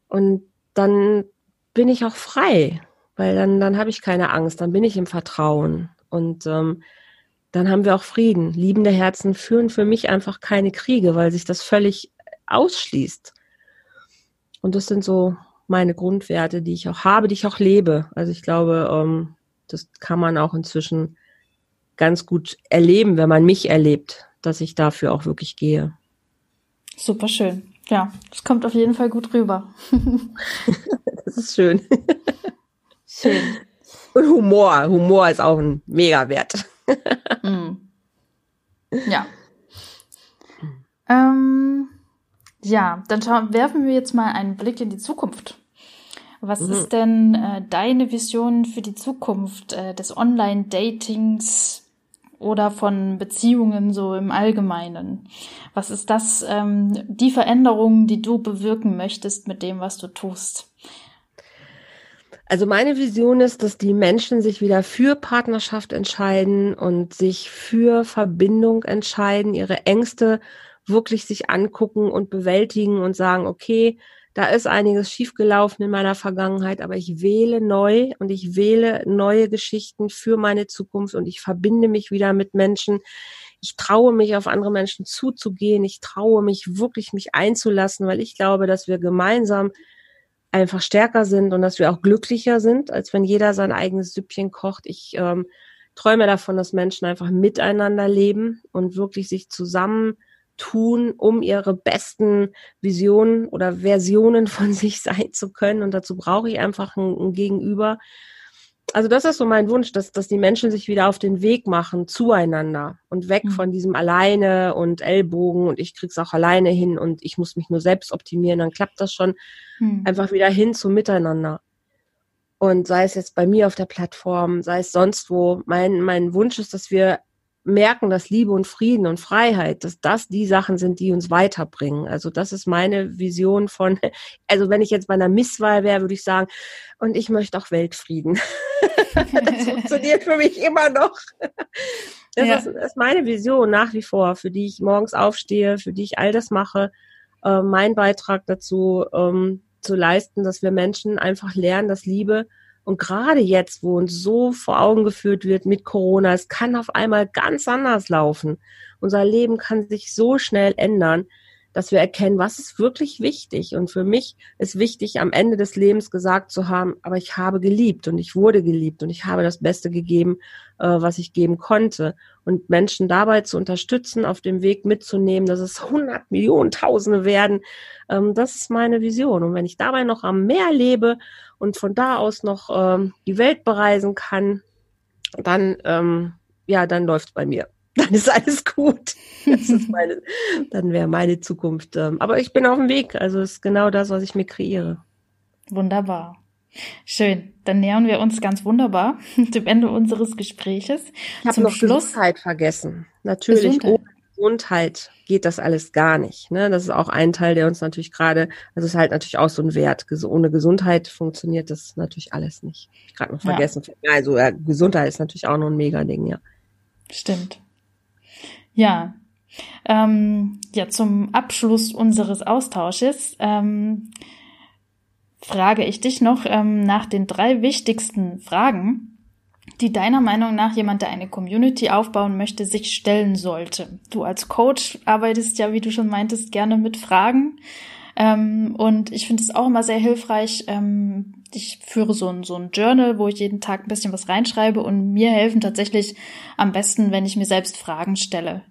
Und dann bin ich auch frei, weil dann, dann habe ich keine Angst, dann bin ich im Vertrauen. Und ähm, dann haben wir auch Frieden. Liebende Herzen führen für mich einfach keine Kriege, weil sich das völlig ausschließt. Und das sind so meine Grundwerte, die ich auch habe, die ich auch lebe. Also ich glaube, ähm, das kann man auch inzwischen ganz gut erleben, wenn man mich erlebt, dass ich dafür auch wirklich gehe. Super schön. Ja, das kommt auf jeden Fall gut rüber. das ist schön. Schön. Und Humor. Humor ist auch ein Megawert. mm. Ja. Ähm, ja, dann schauen, werfen wir jetzt mal einen Blick in die Zukunft. Was mhm. ist denn äh, deine Vision für die Zukunft äh, des Online-Datings oder von Beziehungen so im Allgemeinen? Was ist das, ähm, die Veränderung, die du bewirken möchtest mit dem, was du tust? Also meine Vision ist, dass die Menschen sich wieder für Partnerschaft entscheiden und sich für Verbindung entscheiden, ihre Ängste wirklich sich angucken und bewältigen und sagen, okay, da ist einiges schiefgelaufen in meiner Vergangenheit, aber ich wähle neu und ich wähle neue Geschichten für meine Zukunft und ich verbinde mich wieder mit Menschen. Ich traue mich auf andere Menschen zuzugehen. Ich traue mich wirklich mich einzulassen, weil ich glaube, dass wir gemeinsam einfach stärker sind und dass wir auch glücklicher sind, als wenn jeder sein eigenes Süppchen kocht. Ich ähm, träume davon, dass Menschen einfach miteinander leben und wirklich sich zusammen tun, um ihre besten Visionen oder Versionen von sich sein zu können. Und dazu brauche ich einfach ein, ein Gegenüber. Also das ist so mein Wunsch, dass, dass die Menschen sich wieder auf den Weg machen zueinander und weg mhm. von diesem alleine und Ellbogen und ich krieg's auch alleine hin und ich muss mich nur selbst optimieren, dann klappt das schon. Mhm. Einfach wieder hin zum Miteinander. Und sei es jetzt bei mir auf der Plattform, sei es sonst wo, mein, mein Wunsch ist, dass wir merken, dass Liebe und Frieden und Freiheit, dass das die Sachen sind, die uns weiterbringen. Also das ist meine Vision von, also wenn ich jetzt bei einer Misswahl wäre, würde ich sagen, und ich möchte auch Weltfrieden. das funktioniert für mich immer noch. Das, ja. ist, das, ist, meine Vision nach wie vor, für die ich morgens aufstehe, für die ich all das mache, äh, mein Beitrag dazu ähm, zu leisten, dass wir Menschen einfach lernen, dass Liebe und gerade jetzt, wo uns so vor Augen geführt wird mit Corona, es kann auf einmal ganz anders laufen. Unser Leben kann sich so schnell ändern, dass wir erkennen, was ist wirklich wichtig. Und für mich ist wichtig, am Ende des Lebens gesagt zu haben, aber ich habe geliebt und ich wurde geliebt und ich habe das Beste gegeben, äh, was ich geben konnte. Und Menschen dabei zu unterstützen, auf dem Weg mitzunehmen, dass es hundert Millionen, Tausende werden, ähm, das ist meine Vision. Und wenn ich dabei noch am Meer lebe und von da aus noch ähm, die Welt bereisen kann, dann, ähm, ja, dann läuft's bei mir. Dann ist alles gut. Das ist meine, dann wäre meine Zukunft. Ähm, aber ich bin auf dem Weg. Also ist genau das, was ich mir kreiere. Wunderbar. Schön. Dann nähern wir uns ganz wunderbar dem Ende unseres Gespräches. Ich habe noch Schluss Gesundheit vergessen. Natürlich. Gesundheit. Ohne Gesundheit geht das alles gar nicht. Ne? Das ist auch ein Teil, der uns natürlich gerade, also es ist halt natürlich auch so ein Wert. Ohne Gesundheit funktioniert das natürlich alles nicht. Ich gerade noch vergessen. Ja. Also ja, Gesundheit ist natürlich auch noch ein Mega-Ding, ja. Stimmt. Ja. Ähm, ja, zum Abschluss unseres Austausches ähm, frage ich dich noch ähm, nach den drei wichtigsten Fragen, die deiner Meinung nach jemand, der eine Community aufbauen möchte, sich stellen sollte. Du als Coach arbeitest ja, wie du schon meintest, gerne mit Fragen. Ähm, und ich finde es auch immer sehr hilfreich. Ähm, ich führe so ein, so ein Journal, wo ich jeden Tag ein bisschen was reinschreibe und mir helfen tatsächlich am besten, wenn ich mir selbst Fragen stelle.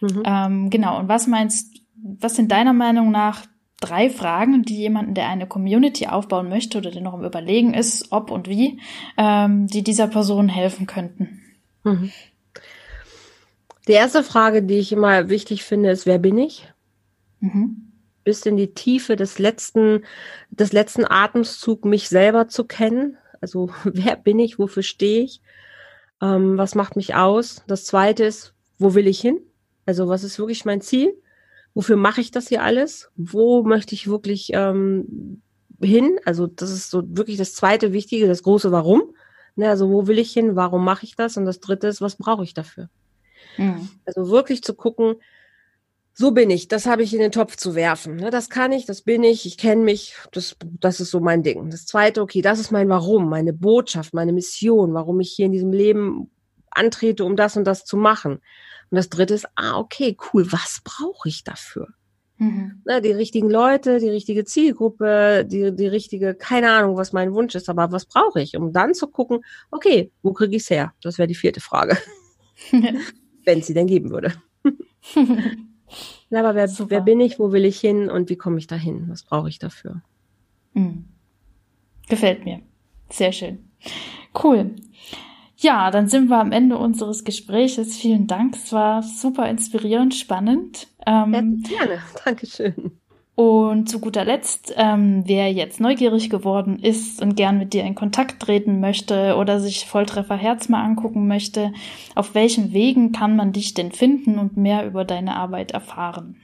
Mhm. Ähm, genau. Und was meinst, was sind deiner Meinung nach drei Fragen, die jemanden, der eine Community aufbauen möchte oder der noch im Überlegen ist, ob und wie, ähm, die dieser Person helfen könnten? Mhm. Die erste Frage, die ich immer wichtig finde, ist, wer bin ich? Mhm. Bis in die Tiefe des letzten, des letzten Atemzug mich selber zu kennen. Also, wer bin ich? Wofür stehe ich? Ähm, was macht mich aus? Das zweite ist, wo will ich hin? Also, was ist wirklich mein Ziel? Wofür mache ich das hier alles? Wo möchte ich wirklich ähm, hin? Also das ist so wirklich das zweite Wichtige, das große Warum. Ne, also wo will ich hin? Warum mache ich das? Und das dritte ist, was brauche ich dafür? Mhm. Also wirklich zu gucken, so bin ich, das habe ich in den Topf zu werfen. Ne, das kann ich, das bin ich, ich kenne mich, das, das ist so mein Ding. Das zweite, okay, das ist mein Warum, meine Botschaft, meine Mission, warum ich hier in diesem Leben antrete, um das und das zu machen. Und das dritte ist, ah, okay, cool, was brauche ich dafür? Mhm. Na, die richtigen Leute, die richtige Zielgruppe, die, die richtige, keine Ahnung, was mein Wunsch ist, aber was brauche ich, um dann zu gucken, okay, wo kriege ich es her? Das wäre die vierte Frage. Wenn es sie denn geben würde. aber wer, wer bin ich, wo will ich hin und wie komme ich dahin? Was brauche ich dafür? Mhm. Gefällt mir. Sehr schön. Cool. Ja, dann sind wir am Ende unseres Gespräches. Vielen Dank. Es war super inspirierend, spannend. Ähm, ja, gerne. Dankeschön. Und zu guter Letzt, ähm, wer jetzt neugierig geworden ist und gern mit dir in Kontakt treten möchte oder sich Volltreffer Herz mal angucken möchte, auf welchen Wegen kann man dich denn finden und mehr über deine Arbeit erfahren?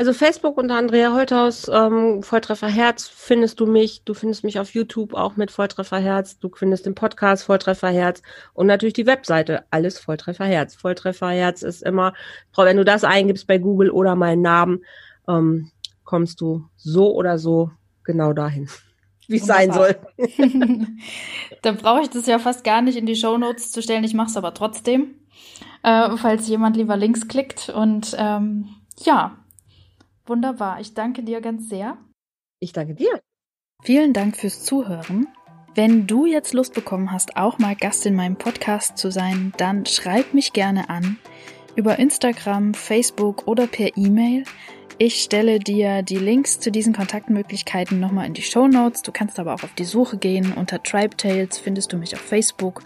Also Facebook unter Andrea Holthaus, ähm, Volltreffer Herz findest du mich. Du findest mich auf YouTube auch mit Volltreffer Herz. Du findest den Podcast Volltreffer Herz und natürlich die Webseite alles Volltreffer Herz. Volltreffer Herz ist immer, wenn du das eingibst bei Google oder meinen Namen, ähm, kommst du so oder so genau dahin, wie es sein soll. Dann brauche ich das ja fast gar nicht in die Show Notes zu stellen. Ich mache es aber trotzdem, äh, falls jemand lieber links klickt und ähm, ja, Wunderbar. Ich danke dir ganz sehr. Ich danke dir. Vielen Dank fürs Zuhören. Wenn du jetzt Lust bekommen hast, auch mal Gast in meinem Podcast zu sein, dann schreib mich gerne an über Instagram, Facebook oder per E-Mail. Ich stelle dir die Links zu diesen Kontaktmöglichkeiten nochmal in die Show Notes. Du kannst aber auch auf die Suche gehen. Unter Tribe Tales findest du mich auf Facebook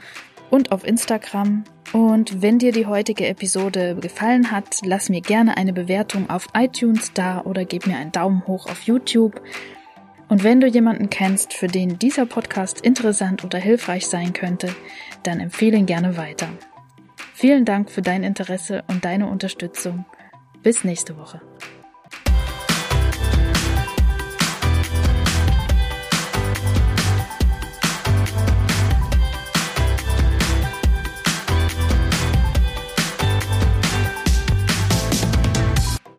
und auf Instagram. Und wenn dir die heutige Episode gefallen hat, lass mir gerne eine Bewertung auf iTunes da oder gib mir einen Daumen hoch auf YouTube. Und wenn du jemanden kennst, für den dieser Podcast interessant oder hilfreich sein könnte, dann empfehle ihn gerne weiter. Vielen Dank für dein Interesse und deine Unterstützung. Bis nächste Woche.